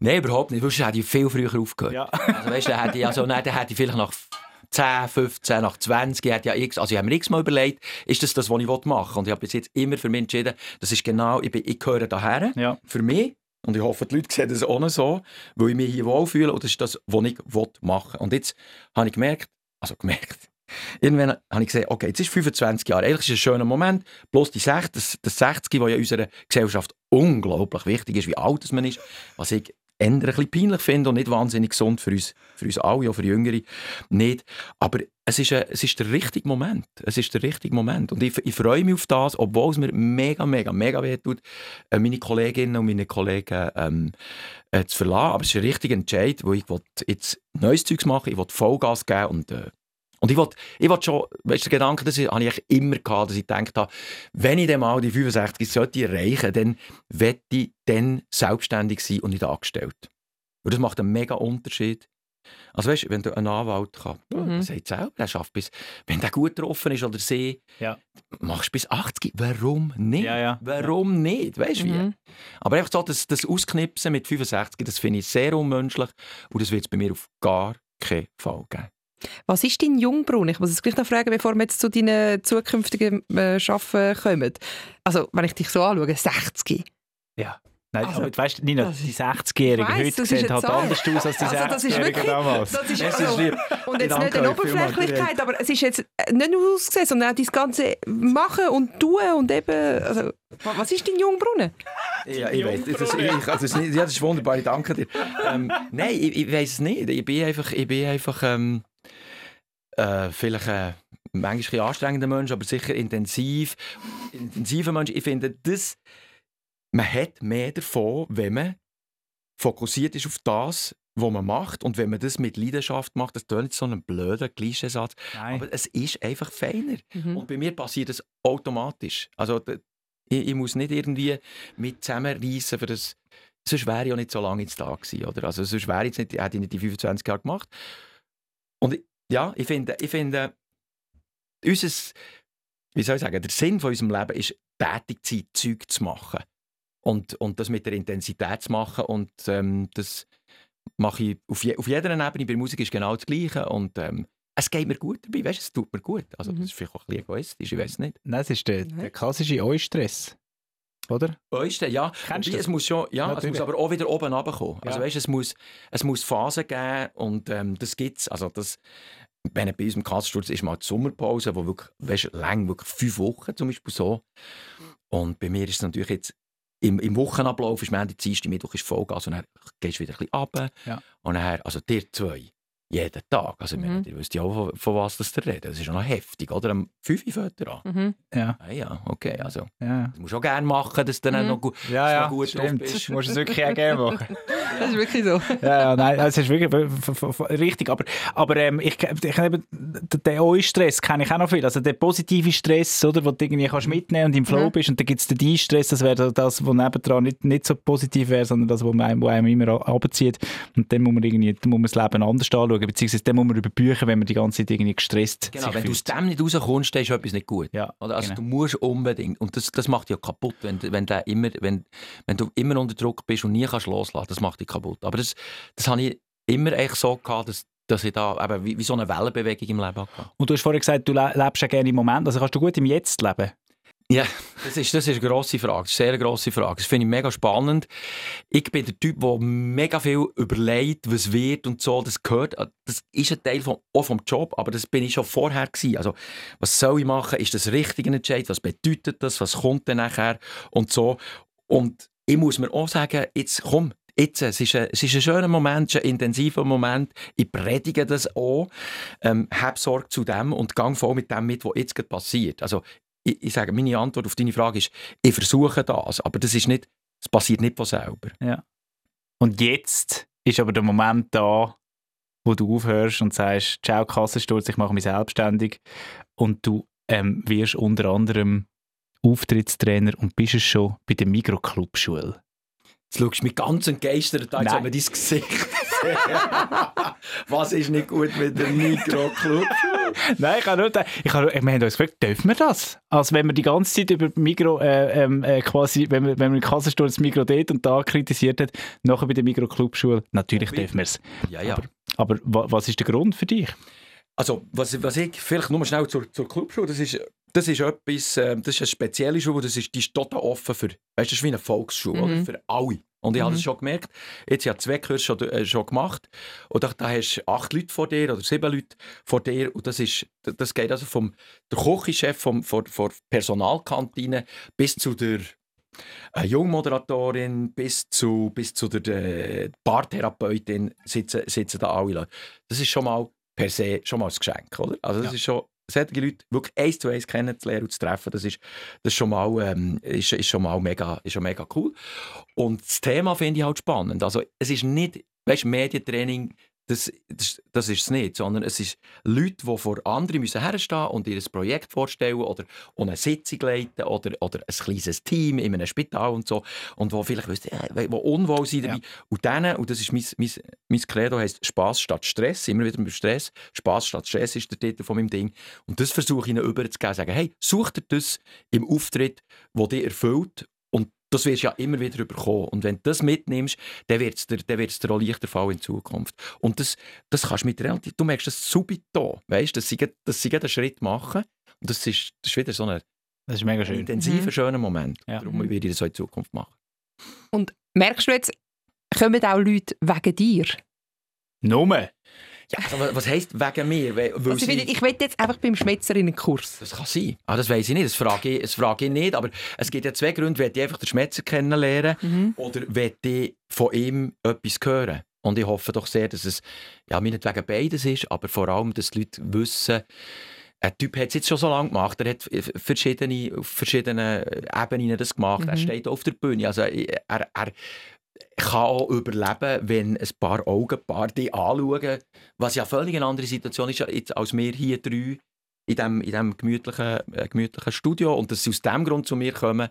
Nein, überhaupt nicht. Sonst hätte ich viel früher aufgehört. Ja. Also, weißt du, dann hätte ich, also, nein, dann hätte ich vielleicht nach 10, 15, nach 20, ich ja x, also ich habe mir x mal überlegt, ist das das, was ich machen will? Und ich habe bis jetzt immer für mich entschieden, das ist genau, ich, bin, ich gehöre daher, Ja. für mich. Und ich hoffe, die Leute sehen das auch so, weil ich mich hier wohlfühle und das ist das, was ich will machen. Und jetzt habe ich gemerkt, also gemerkt, irgendwann habe ich gesehen, okay, jetzt ist 25 Jahre, eigentlich ist ein schöner Moment, bloß die 60, das, das 60, was ja in unserer Gesellschaft unglaublich wichtig ist, wie alt man ist, was ich eher ein peinlich finde und nicht wahnsinnig gesund für uns, für uns alle, auch für Jüngere, nicht. Aber es ist, es ist der richtige Moment. Es ist der richtige Moment. Und ich, ich freue mich auf das, obwohl es mir mega, mega, mega weh tut, meine Kolleginnen und meine Kollegen ähm, äh, zu verlassen. Aber es ist ein richtiger Entscheid, wo ich jetzt neues Zeugs machen, ich will Vollgas geben und äh, und ich wollte ich wollt schon, weißt du, der Gedanke, das habe ich immer gehabt, dass ich gedacht habe, wenn ich dann mal die 65 sollte erreichen, dann werde ich dann selbstständig sein und nicht angestellt. Und das macht einen mega Unterschied. Also weißt du, wenn du einen Anwalt kannst, Mhm. sagt selber, er schafft bis, wenn der gut getroffen ist oder sie, Ja. machst du bis 80. Warum nicht? Ja, ja. Warum nicht? Weißt du wie? Mhm. Aber einfach so, das, das Ausknipsen mit 65, das finde ich sehr unmenschlich und das wird es bei mir auf gar keinen Fall geben. Was ist dein Jungbrunnen? Ich muss es gleich noch fragen, bevor wir jetzt zu deinen zukünftigen äh, Schaffen kommen. Also, wenn ich dich so anschaue, 60. Nein, Also, aber weißt Nina, die ist- 60-Jährigen Ich weiss, heute sehen halt Zahl. anders aus als die Also, das ist 60-Jährigen wirklich- damals. Das ist Es ist also, und jetzt nicht eine vielmals. Oberflächlichkeit, aber es ist jetzt nicht nur ausgesehen, sondern auch das ganze Machen und Tun und eben, also, wa- was ist dein Jungbrunnen? Ja, ich weiß. Das, ich, also, das, ist nicht- ja, das ist wunderbar, ich danke dir. Ähm, nein, ich, ich weiß es nicht. Ich bin einfach, ich bin einfach ähm, äh, vielleicht ein manchmal ein anstrengender Mensch, aber sicher intensiv. Intensiver Mensch. Ich finde, das, man hat mehr davon, wenn man fokussiert ist auf das, was man macht und wenn man das mit Leidenschaft macht, das jetzt so ein blöder Klischeesatz, aber es ist einfach feiner. Mhm. Und bei mir passiert das automatisch. Also ich, ich muss nicht irgendwie mit zusammenreißen, für das. Sonst wäre ich auch nicht so lange jetzt da gewesen, oder? Also sonst wäre ich jetzt nicht, hätte ich nicht die 25 Jahre gemacht. Und ich, ja, ich finde, ich finde, unser, wie soll ich sagen, der Sinn von unserem Leben ist, tätig zu sein, Zeug zu machen. Und, und das mit der Intensität zu machen. Und ähm, das mache ich auf, je, auf jeder Ebene. Bei der Musik ist genau das Gleiche. Und ähm, es geht mir gut dabei, weißt, du, es tut mir gut. Also, Mhm. das ist vielleicht auch ein bisschen egoistisch, ich weiß nicht. Nein, es ist der, der klassische Eustress. Oder? Euste, ja. Kennst du Wobei, es muss schon, ja, es Natürlich. muss aber auch wieder oben runterkommen. Also Ja. weißt, es muss, es muss Phasen geben und ähm, das gibt es. Also das, wenn bei unserem Kassensturz ist mal die Sommerpause, wo wirklich, weißt, lang, wirklich fünf Wochen zum Beispiel so. Und bei mir ist es natürlich jetzt im, im Wochenablauf ist Montag, Dienstag, Mittwoch ist Vollgas und dann gehst du wieder ein bisschen runter. Ja. Und dann, also dir zwei, jeden Tag. Also ich meine, Mhm. ihr wisst ja auch, von, von was das ihr redet. Das ist ja noch heftig, oder? Am 5 Uhr fängt er an. Mhm. Ja. Ah, ja, okay, also Ja, das musst du auch gerne machen, dass du dann Mhm. noch gut, ja, ja noch gut stimmt. bist. Du musst es wirklich auch gerne machen. Das ist wirklich so. ja, ja, nein, es ist wirklich richtig. Aber, aber ähm, ich, ich, eben, den- den Eu-Stress kenne ich auch noch viel. Also der positive Stress, oder, wo du irgendwie kannst mitnehmen und im Flow Mhm. bist. Und dann gibt es den De-Stress, das wäre das, was nebendran nicht, nicht so positiv wäre, sondern das, was einem, wo einem immer runterzieht. Und dann muss man irgendwie dann muss man das Leben anders anschauen. Beziehungsweise dann muss man überbüchen, wenn man die ganze Zeit irgendwie gestresst Genau, wenn du aus dem nicht rauskommst, dann ist etwas nicht gut. Ja, Oder? Also genau. du musst unbedingt, und das, das macht dich ja kaputt, wenn, du- wenn, der immer, wenn, wenn du immer unter Druck bist und nie kannst loslassen, das macht dich kaputt. Aber das, das habe ich immer echt so gehabt, dass, dass ich da eben wie, wie so eine Wellenbewegung im Leben hatte. Und du hast vorhin gesagt, du le lebst ja gerne im Moment. Also kannst du gut im Jetzt leben? Ja, das ist, das ist eine grosse Frage, das eine sehr grosse Frage. Das finde ich mega spannend. Ich bin der Typ, der mega viel überlegt, was wird und so. Das gehört, das ist ein Teil vom, auch vom Job, aber das bin ich schon vorher gewesen. Also, was soll ich machen? Ist das richtige Entscheid? Was bedeutet das? Was kommt dann nachher? Und so. Und ich muss mir auch sagen, jetzt komm, jetzt, es ist, ein, es ist ein schöner Moment, ein intensiver Moment. Ich predige das auch, ähm, hab Sorge zu dem und gang voll mit dem mit, was jetzt passiert. Also, ich, ich sage, meine Antwort auf deine Frage ist, ich versuche das, aber das ist nicht, es passiert nicht von selber. Und jetzt ist aber der Moment da, wo du aufhörst und sagst, ciao Kassensturz, ich mache mich selbstständig und du ähm, wirst unter anderem Auftrittstrainer und bist es schon bei der Mikroclub-Schule. Jetzt schaust du mich ganz entgeistert an, jetzt haben wir dein Gesicht Was ist nicht gut mit dem Mikroclub? Nein, ich habe nur gedacht, ich habe, wir haben uns gefragt, dürfen wir das? Also wenn wir die ganze Zeit über Mikro, äh, ähm, äh, quasi, wenn wir, wenn wir den Kassensturz Mikro dort und da kritisiert hat, nachher bei der Mikroclub-Schule, natürlich dürfen wir es. Ja, ja. Aber wa was ist der Grund für dich? Also, was, was ich vielleicht nur schnell zur, zur Clubschule, das ist, das ist etwas, äh, das ist eine spezielle Schule, das ist, die ist total offen für, weißt du, das ist wie eine Volksschule, Mhm. für alle. Und ich habe Mhm. das schon gemerkt, jetzt habe ich zwei Kurse schon, äh, schon gemacht und da, da hast du acht Leute vor dir oder sieben Leute vor dir und das, ist, das geht also vom der Küchenchef vom, von, von Personalkantine bis zu der äh, Jungmoderatorin bis zu, bis zu der äh, Paartherapeutin sitzen, sitzen da alle Leute. Das ist schon mal per se schon mal ein Geschenk, oder? Also das Ja. ist schon, solche Leute wirklich eins zu eins kennenzulernen und zu treffen, das ist, das ist, schon, mal, ähm, ist, ist, schon mal mega, ist schon mega cool. Und das Thema finde ich halt spannend. Also es ist nicht, weißt Medientraining, das, das, das ist es nicht, sondern es ist Leute, die vor anderen müssen herstehen und ihr Projekt vorstellen oder eine Sitzung leiten oder, oder ein kleines Team in einem Spital und so und wo vielleicht wissen, äh, wo unwohl sind dabei. Ja. Und dann, und das ist mein, mein, mein Credo, heisst Spaß statt Stress, immer wieder mit Stress. Spaß statt Stress ist der Titel von meinem Ding. Und das versuche ich ihnen überzugeben, sagen, hey, such dir das im Auftritt, wo dich erfüllt das wirst du ja immer wieder überkommen. Und wenn du das mitnimmst, dann wird es dir, dann wird's dir auch leichter fallen in Zukunft. Und das, das kannst du mit relativ, du merkst das subito, weißt, dass sie, grad- dass sie grad einen Schritt machen. Und das ist, das ist wieder so ein Das ist mega schön. intensiver, Mhm. schöner Moment. Ja. Darum werde ich das auch in Zukunft machen. Und merkst du jetzt, kommen auch Leute wegen dir? Nummer. Ja, also, was- heisst wegen mir? Weil, weil Also, sie- ich, will jetzt einfach beim Schmetzer in einen Kurs. Das kann sein. Ah, das weiß ich nicht. Das frage ich, das frage ich nicht. Aber es gibt ja zwei Gründe. Will ich einfach den Schmetzer kennenlernen Mhm. oder will ich von ihm etwas hören? Und ich hoffe doch sehr, dass es ja, meinetwegen beides ist, aber vor allem, dass die Leute wissen, ein Typ hat es jetzt schon so lange gemacht. Er hat verschiedene, auf verschiedenen Ebenen das gemacht. Er Mhm. steht auf der Bühne. Also er, er kann auch überleben, wenn ein paar Augenpaar die anschauen. Was ja völlig eine andere Situation ist als wir hier drei in diesem in dem gemütlichen, äh, gemütlichen Studio. Und dass sie aus dem Grund zu mir kommen.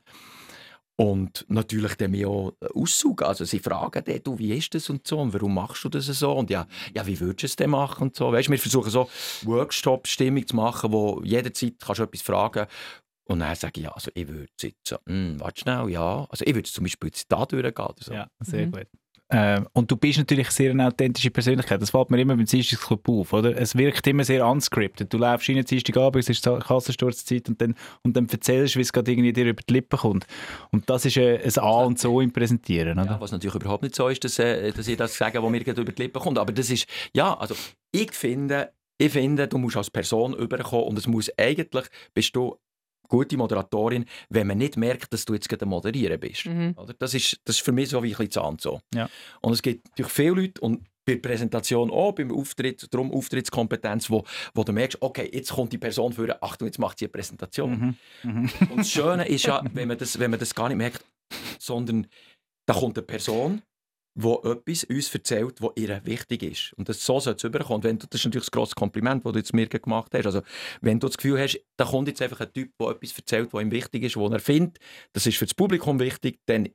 Und natürlich dann mich auch aussaugen. Also sie fragen dann, du, wie ist das und so und warum machst du das so und ja, ja wie würdest du es denn machen und so. Weißt, wir versuchen so Workshop-Stimmung zu machen, wo jederzeit kannst du etwas fragen und dann sage ich, ja, also ich würde sitzen. Hm, warte schnell, ja. Also ich würde zum Beispiel jetzt da durchgehen oder so. Ja, sehr Mhm. gut. Ähm, und du bist natürlich sehr eine authentische Persönlichkeit. Das fällt mir immer beim Dienstagsclub auf, oder? Es wirkt immer sehr unscripted. Du läufst rein Dienstagabend, es ist Kassensturzzeit und dann, und dann erzählst du, wie es gerade irgendwie dir über die Lippen kommt. Und das ist äh, ein A und so im Präsentieren, oder? Ja, was natürlich überhaupt nicht so ist, dass, äh, dass ich das sage, was mir gerade über die Lippen kommt. Aber das ist, ja, also ich finde, ich finde, du musst als Person überkommen und es muss eigentlich, bist du gute Moderatorin, wenn man nicht merkt, dass du jetzt gerade Moderieren bist. Mhm. Oder? Das, ist, das ist für mich so wie ein bisschen Zahn so. Ja. Und es gibt natürlich viele Leute und bei der Präsentation auch, beim Auftritt, darum Auftrittskompetenz, wo, wo du merkst, okay, jetzt kommt die Person vor, Achtung, jetzt macht sie eine Präsentation. Mhm. Mhm. Und das Schöne ist ja, wenn man das, wenn man das gar nicht merkt, sondern da kommt eine Person, die etwas uns erzählt, was ihr wichtig ist. Und das, so soll es überkommen. Und Wenn du, das ist natürlich das grosse Kompliment, das du jetzt mir gemacht hast. Also, wenn du das Gefühl hast, da kommt jetzt einfach ein Typ, der etwas erzählt, was ihm wichtig ist, was er findet, das ist für das Publikum wichtig, dann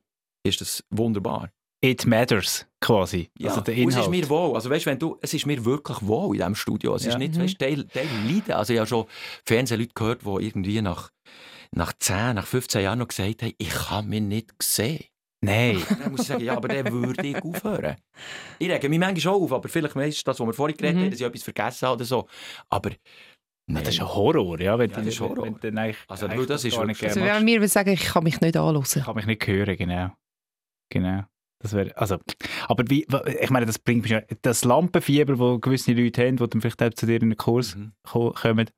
ist das wunderbar. It matters, quasi. Ja. Also der Und es Inhalt. ist mir wohl. Also, weißt, wenn du, es ist mir wirklich wohl in diesem Studio. Es Ja. ist nicht, Mhm. weißt, Teil, Teil leiden. Also, ich habe schon Fernsehleute gehört, die irgendwie nach, nach 10, nach 15 Jahren noch gesagt haben, ich habe mich nicht gesehen. Nein. Dann muss ich sagen, ja, aber dann würde ich aufhören. Ich rege mich manchmal schon auf, aber vielleicht ist das, was wir vorhin geredet Mhm. haben, dass ich etwas vergessen habe oder so. Aber nein. Das ist ein Horror, ja. Wenn Ja, du- das ist Horror. Wenn, du dann eigentlich, Also, eigentlich das ist wirklich- Also wenn mir würde sagen, ich kann mich nicht anhören. Ich kann mich nicht hören, genau. Genau. Das wäre, also, aber wie, ich meine, das bringt mich ja, das Lampenfieber, das gewisse Leute haben, die dann vielleicht auch zu dir in den Kurs Mhm. ko- kommen,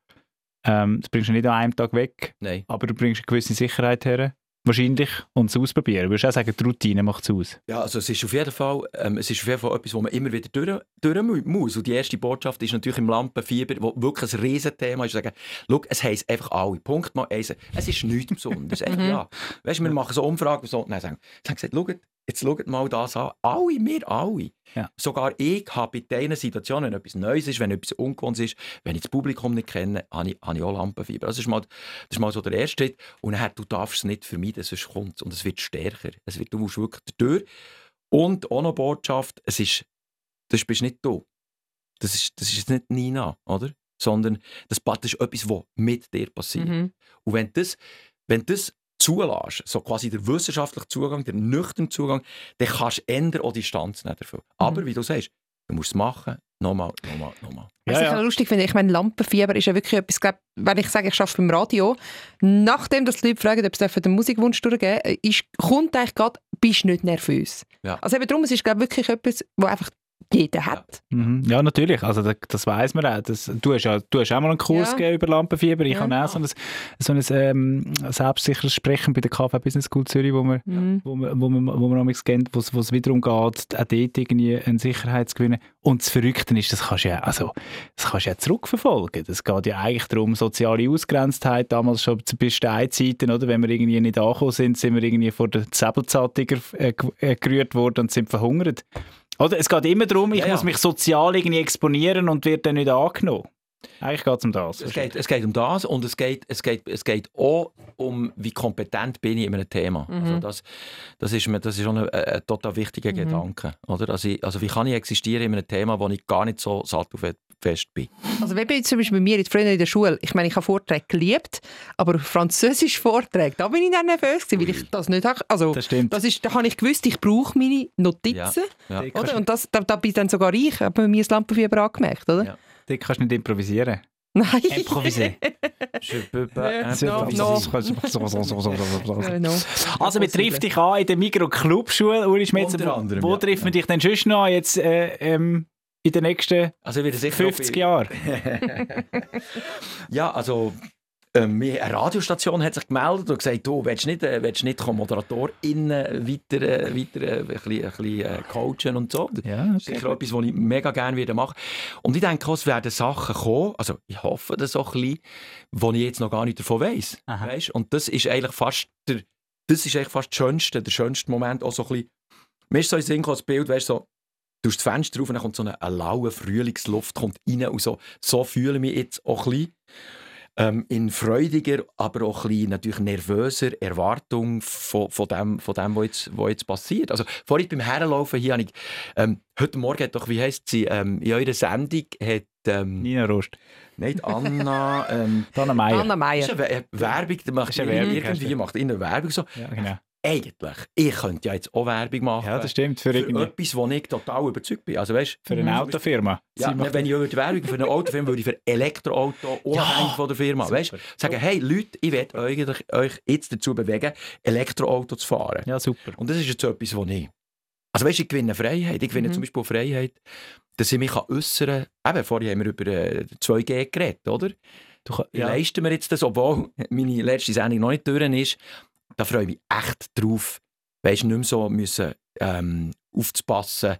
ähm, das bringst du nicht an einem Tag weg, Nein. aber du bringst eine gewisse Sicherheit her. Wahrscheinlich und es ausprobieren. Würdest du auch sagen, die Routine macht es aus? Ja, also es ist auf jeden Fall, ähm, es ist auf jeden Fall etwas, wo man immer wieder durch, durch mu- muss. Und die erste Botschaft ist natürlich im Lampenfieber, wo wirklich ein Riesenthema ist, sagen, schau, es heisst einfach alle. Punkt mal eins. Es ist nichts Besonderes. Einfach, ja. Weißt wir machen so Umfragen und so. Nein, sagen, sie haben gesagt, schaut, jetzt schaut mal das an. Alle, wir alle. Ja. Sogar ich habe bei diesen Situationen, wenn etwas Neues ist, wenn etwas Ungewohntes ist, wenn ich das Publikum nicht kenne, habe ich, habe ich auch Lampenfieber. Das ist, mal, das ist mal so der erste Schritt. Und dann, du darfst es nicht vermeiden, sonst kommt es. Und es wird stärker. Es wird, du musst wirklich durch. Und auch noch Botschaft, es ist, das bist nicht du. Das ist, das ist nicht Nina, oder? Sondern das, das ist etwas, was mit dir passiert. Mhm. Und wenn du das, wenn das zulässt, so quasi der wissenschaftliche Zugang, der nüchterne Zugang, dann kannst du ändern auch Distanz nicht dafür. Aber wie du sagst, du musst es machen, nochmal, nochmal, nochmal. Was ich auch lustig finde, ich meine, Lampenfieber ist ja wirklich etwas, glaub, wenn ich sage, ich arbeite beim Radio, nachdem dass die Leute fragen, ob sie den Musikwunsch durchgeben dürfen, ist, kommt eigentlich gerade, bist du nicht nervös. Ja. Also eben darum, es ist glaub, wirklich etwas, wo einfach jeder hat. Mhm. Ja, natürlich. Also das, das weiß man auch. Das, du, hast ja, du hast auch mal einen Kurs Ja. gegeben über Lampenfieber. Ich Ja. habe auch so ein, so ein ähm, selbstsicheres Sprechen bei der KV Business School Zürich, wo man, Mhm. wo man, wo man, wo man kennt, wo es es wiederum geht, auch dort irgendwie eine Sicherheit zu gewinnen. Und das Verrückte ist, das kannst du ja, also, das kannst du ja zurückverfolgen. Das geht ja eigentlich darum, soziale Ausgrenztheit, damals schon zu Steinzeiten, oder? Wenn wir irgendwie nicht angekommen sind, sind wir irgendwie vor den Säbelzahntiger ge- äh, gerührt worden und sind verhungert. Oder? Es geht immer darum, ich Ja, ja. muss mich sozial irgendwie exponieren und werde dann nicht angenommen. Eigentlich geht es um das. Es geht, es geht um das und es geht, es, geht, es geht auch um, wie kompetent bin ich in einem Thema. Also das, das, ist mir, das ist schon ein, ein total wichtiger Gedanke. Oder? Also, ich, also wie kann ich existieren in einem Thema, wo ich gar nicht so sattelfest bin? Also wenn bei zum Beispiel bei mir jetzt früher in der Schule, ich meine, ich habe Vorträge geliebt, aber Französisch Vorträge, da bin ich dann nervös gewesen, weil ich das nicht habe. Also Das stimmt. das ist, da habe ich gewusst, ich brauche meine Notizen. Ja. Oder? Und das, da, da bin dann sogar ich, habe mir das Lampenfieber angemerkt, oder? Ja. Dort kannst du nicht improvisieren. Nein. Improvisieren. Je peux pas improviser. Äh, no. Also wir treffen dich an in der Migro Clubschule, Uli Schmitz. Unter Wo, anderem, wo ja. treffen wir dich denn sonst noch jetzt äh, ähm, in den nächsten Also ich werde sicher 50 noch Jahren? Ja, also ähm, mir- eine Radiostation hat sich gemeldet und gesagt, du willst nicht, äh, willst nicht ModeratorInnen weiter, äh, weiter äh, ein bisschen, ein bisschen äh, coachen und so. Ja, Das ist sicher etwas, was ich mega gerne wieder machen Und ich denke es werden Sachen kommen, also ich hoffe das auch ein bisschen, wo ich jetzt noch gar nicht davon weiss. Weißt? Und das ist eigentlich fast der, das ist eigentlich fast das schönste, der schönste Moment, auch so ein bisschen, mir ist so in den Sinn gekommen, das Bild, weißt, so, du hast das Fenster drauf und dann kommt so eine, eine laue Frühlingsluft kommt rein und so, so fühle ich mich jetzt auch ein bisschen. Ähm, in freudiger, aber auch ein bisschen natürlich nervöser Erwartung von, von dem, von dem was, jetzt, was jetzt passiert. Also vorhin beim Herlaufen hier habe ich, ähm, heute Morgen hat doch, wie heisst sie, ähm, in eurer Sendung hat, ähm, Nina Rost. nicht Anna, ähm, Dana Meier. Anna ist Meier. eine We- Werbung, die macht Ist eine Werbung, hast irgendwie du. macht ihnen Werbung so. Ja, genau. Eigentlich, ich könnte ja jetzt auch Werbung machen. Ja, das stimmt. Für, für irgendwie, etwas, wo ich total überzeugt bin. Also, weißt, für eine Autofirma. ja, Sie wenn ich die Werbung für eine Autofirma würde ich für Elektroauto unabhängig von der Firma. Weißt, sagen, hey Leute, ich werde euch, euch jetzt dazu bewegen, Elektroauto zu fahren. ja, super. Und das ist jetzt so etwas, was ich. Also weißt, ich gewinne Freiheit. Ich gewinne Mhm. zum Beispiel Freiheit, dass ich mich äußern kann. Eben, vorhin haben wir über äh, 2G geredet, oder? Du, ja. leisten wir jetzt das, obwohl meine letzte Sendung noch nicht durch ist? Da freue ich mich echt drauf. Weißt du, nicht mehr so müssen, ähm, aufzupassen,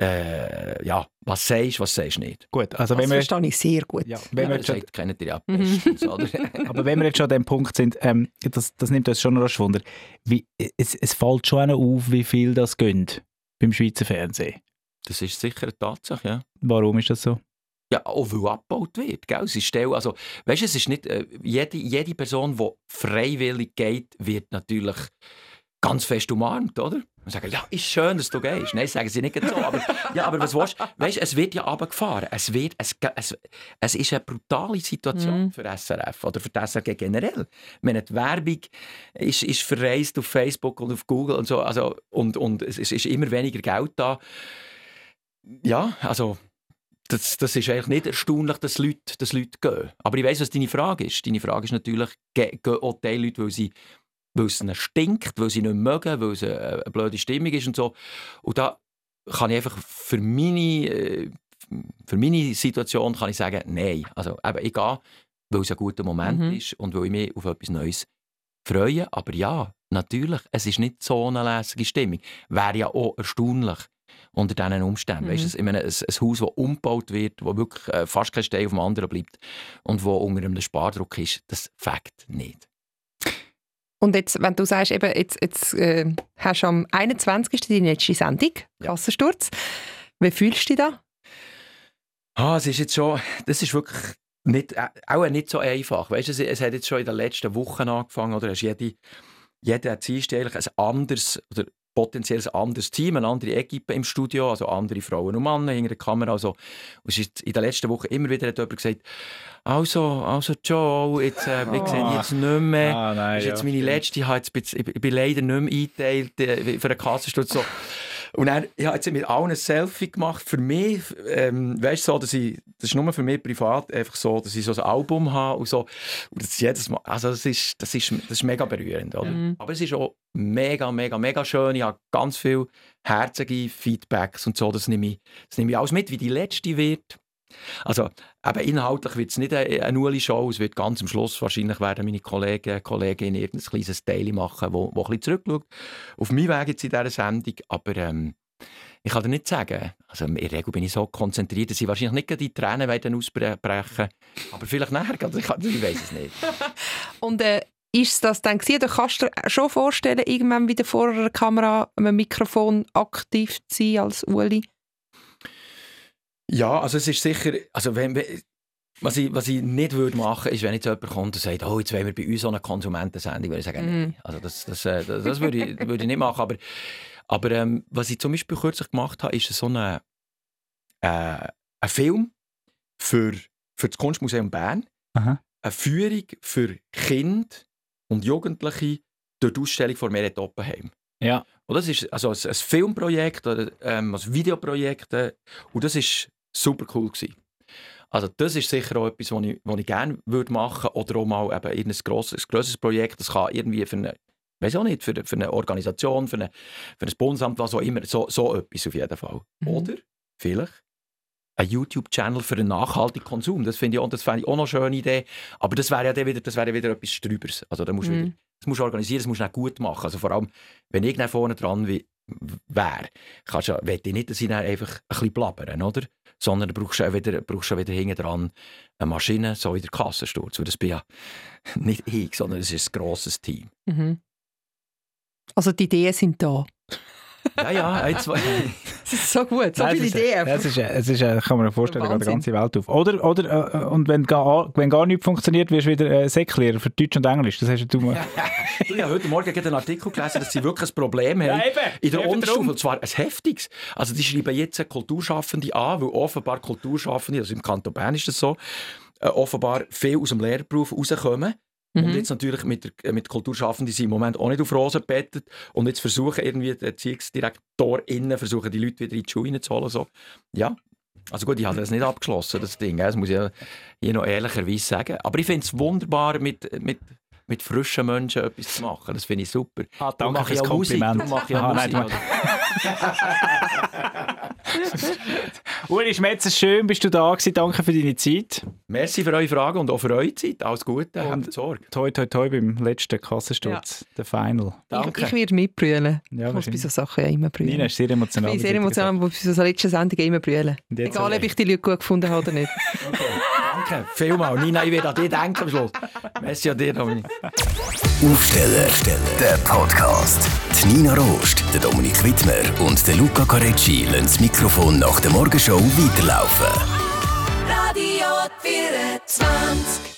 äh, ja, was sagst du, was sagst du nicht. Gut, also Das wenn wir, verstehe ich sehr gut. ja, wenn Ja, wir das schon, kennt ihr ja bestens, oder? aber wenn wir jetzt schon an dem Punkt sind, ähm, das, das nimmt uns schon rasch Wunder. Wie, es, es fällt schon auf, wie viel das gönnt beim Schweizer Fernsehen. Das ist sicher eine Tatsache, ja. Warum ist das so? Ja, auch weil abgebaut wird. Gell? Es ist also, weißt es ist nicht, äh, jede, jede Person, die freiwillig geht, wird natürlich ganz fest umarmt, oder? Und sagen, ja, ist schön, dass du gehst. Nein, sagen sie nicht so. Aber, ja, aber was willst du? Weißt es wird ja runtergefahren. Es, wird, es, es, es ist eine brutale Situation Mhm. für SRF oder für die SRG generell. Ich meine, die Werbung ist, ist verreist auf Facebook und auf Google und so. Also, und, und es ist immer weniger Geld da. Ja, also das, das ist eigentlich nicht erstaunlich, dass Leute, dass Leute gehen. Aber ich weiss, was deine Frage ist. Deine Frage ist natürlich, ge- gehen auch die Leute, weil, sie, weil es ihnen stinkt, weil sie nicht mögen, weil es eine, eine blöde Stimmung ist und so. Und da kann ich einfach für meine, äh, für meine Situation kann ich sagen, nein. Also eben, ich gehe, weil es ein guter Moment Mhm. ist und weil ich mich auf etwas Neues freuen. Aber ja, natürlich, es ist nicht so eine lässige Stimmung. Wäre ja auch erstaunlich unter diesen Umständen. Mhm. Weißt, du, ich meine, ein, ein Haus, das umgebaut wird, wo wirklich äh, fast kein Stein auf dem anderen bleibt und wo unter einem Spardruck ist, das fängt nicht. Und jetzt, wenn du sagst, eben, jetzt, jetzt äh, hast du am 21. deine letzte Sendung, Ja. Kassensturz. Wie fühlst du dich da? Ah, es ist jetzt schon, das ist wirklich nicht, äh, auch nicht so einfach. Weißt du, es, es hat jetzt schon in den letzten Wochen angefangen, oder? Hast jede, jeder Dienst eigentlich ein anderes oder potenziell ein anderes Team, eine andere Equipe im Studio, also andere Frauen und Männer hinter der Kamera. Also, es ist in den letzten Wochen immer wieder hat jemand gesagt, also, also Joe, jetzt, äh, wir Oh. sehen jetzt nicht mehr. Ah, nein, Das ist jetzt ja, meine letzte, ich, jetzt, ich bin leider nicht mehr eingeteilt äh, für einen Kassensturz. So. Und dann, ich habe jetzt mit allen ein Selfie gemacht. Für mich, ähm, weißt du, so, dass ich, das ist nur für mich privat einfach so, dass ich so ein Album habe und so. Und das jedes Mal, also das ist, das ist, das ist mega berührend, oder? Mhm. Aber es ist auch mega, mega, mega schön. Ich habe ganz viel herzige Feedbacks und so. Das nehme ich, das nehme ich alles mit, wie die letzte wird. Also, eben inhaltlich wird es nicht eine, eine Uli-Show. Es wird ganz am Schluss wahrscheinlich werden meine Kollegen, Kolleginnen irgendein kleines Teil machen, wo, wo ein bisschen zurückschaut. Auf meinen Weg jetzt in dieser Sendung. Aber ähm, ich kann dir nicht sagen. Also, in der Regel bin ich so konzentriert, dass ich wahrscheinlich nicht die Tränen ausbrechen Aber vielleicht nachher, gerade. ich, ich weiß es nicht. Und äh, ist das dann gewesen? Oder kannst du dir schon vorstellen, irgendwann wieder vor einer Kamera, einem Mikrofon aktiv zu sein als Uli? Ja, also es ist sicher, also wenn, was ich, was ich nicht würde machen, ist, wenn jetzt jemand kommt und sagt, oh, jetzt wollen wir bei uns so eine Konsumentensendung, würde ich sagen, nein. Also das, das, äh, das, das würde, ich, würde ich nicht machen. Aber, aber ähm, was ich zum Beispiel kürzlich gemacht habe, ist so eine, äh, ein Film für, für das Kunstmuseum Bern. Aha. Eine Führung für Kinder und Jugendliche durch die Ausstellung von Meret Oppenheim. Ja. Und das ist also ein, ein Filmprojekt oder ähm, ein Videoprojekt äh, und das ist super cool gewesen. Also das ist sicher auch etwas, was ich, was ich gerne würde machen oder auch mal eben irgendein grosses, grosses Projekt. Das kann irgendwie für eine, weiß auch nicht, für, für eine Organisation, für, eine, für ein Bundesamt, was auch immer, so, so etwas auf jeden Fall. Mhm. Oder vielleicht ein YouTube-Channel für einen nachhaltigen Konsum. Das finde ich, auch- das fände ich auch noch eine schöne Idee. Aber das wäre ja dann wieder, das wäre wieder etwas Strübers. Also da musst du Mhm. wieder, das musst du organisieren, das musst du auch gut machen. Also vor allem, wenn ich vorne dran wie- wäre, kannst ja- will ich nicht, dass ich einfach ein bisschen blabbern, oder? Sondern du brauchst auch wieder, wieder hinten dran eine Maschine, so in der Kassensturz. Weil das bin ja nicht ich, sondern es ist ein grosses Team. Mhm. Also die Ideen sind da. Ja, ja, jetzt, Das ist so gut, so Nein, viele Ideen. Es ist, es ist, kann man sich vorstellen, geht die ganze Welt auf. Oder, oder äh, und wenn gar, wenn gar nichts funktioniert, wirst du wieder äh, Säcklehrer für Deutsch und Englisch. Das hast du mal. Du, ich habe heute Morgen einen Artikel gelesen, dass sie wirklich ein Problem haben. In der Unterstufe, und zwar ein heftiges. Also die schreiben jetzt Kulturschaffende an, weil offenbar Kulturschaffende, also im Kanton Bern ist das so, äh, offenbar viel aus dem Lehrberuf rauskommen. Und Mhm. jetzt natürlich mit, der, äh, mit Kulturschaffenden sind im Moment auch nicht auf Rosen bettet und jetzt versuchen irgendwie die Erziehungsdirektorinnen versuchen die Leute wieder in die Schule zu holen. So. Ja, also gut, ich habe das nicht abgeschlossen, das Ding, das muss ich ja hier noch ehrlicherweise sagen. Aber ich finde es wunderbar, mit, mit, mit frischen Menschen etwas zu machen. Das finde ich super. Ah, danke mache ich fürs auch Musik. Kompliment. Darum mache ich auch Aha, nein, Musik. Uli Schmetzer, schön bist du da gewesen. Danke für deine Zeit. Merci für eure Fragen und auch für eure Zeit. Alles Gute, Und- habt Sorge. Toi, toi, toi beim letzten Kassensturz, der Final. Ich, ich werde mitbrüllen. Ja, ich muss bei so wahrscheinlich. Sachen ja immer brüllen. Nina ist sehr ich emotional. bin sehr emotional, aber bei so letzten Sendungen immer brüllen. Egal, ob ich die Leute gut gefunden habe oder nicht. Danke, vielmal. Nina, ich werde an dich denken am Schluss. Merci an dir, Dominik. Aufsteller, der Podcast. Die Nina Rost, der Dominik Wittmer und der Luca Carecci lassen das Mikrofon nach der Morgenshow weiterlaufen. Radio 24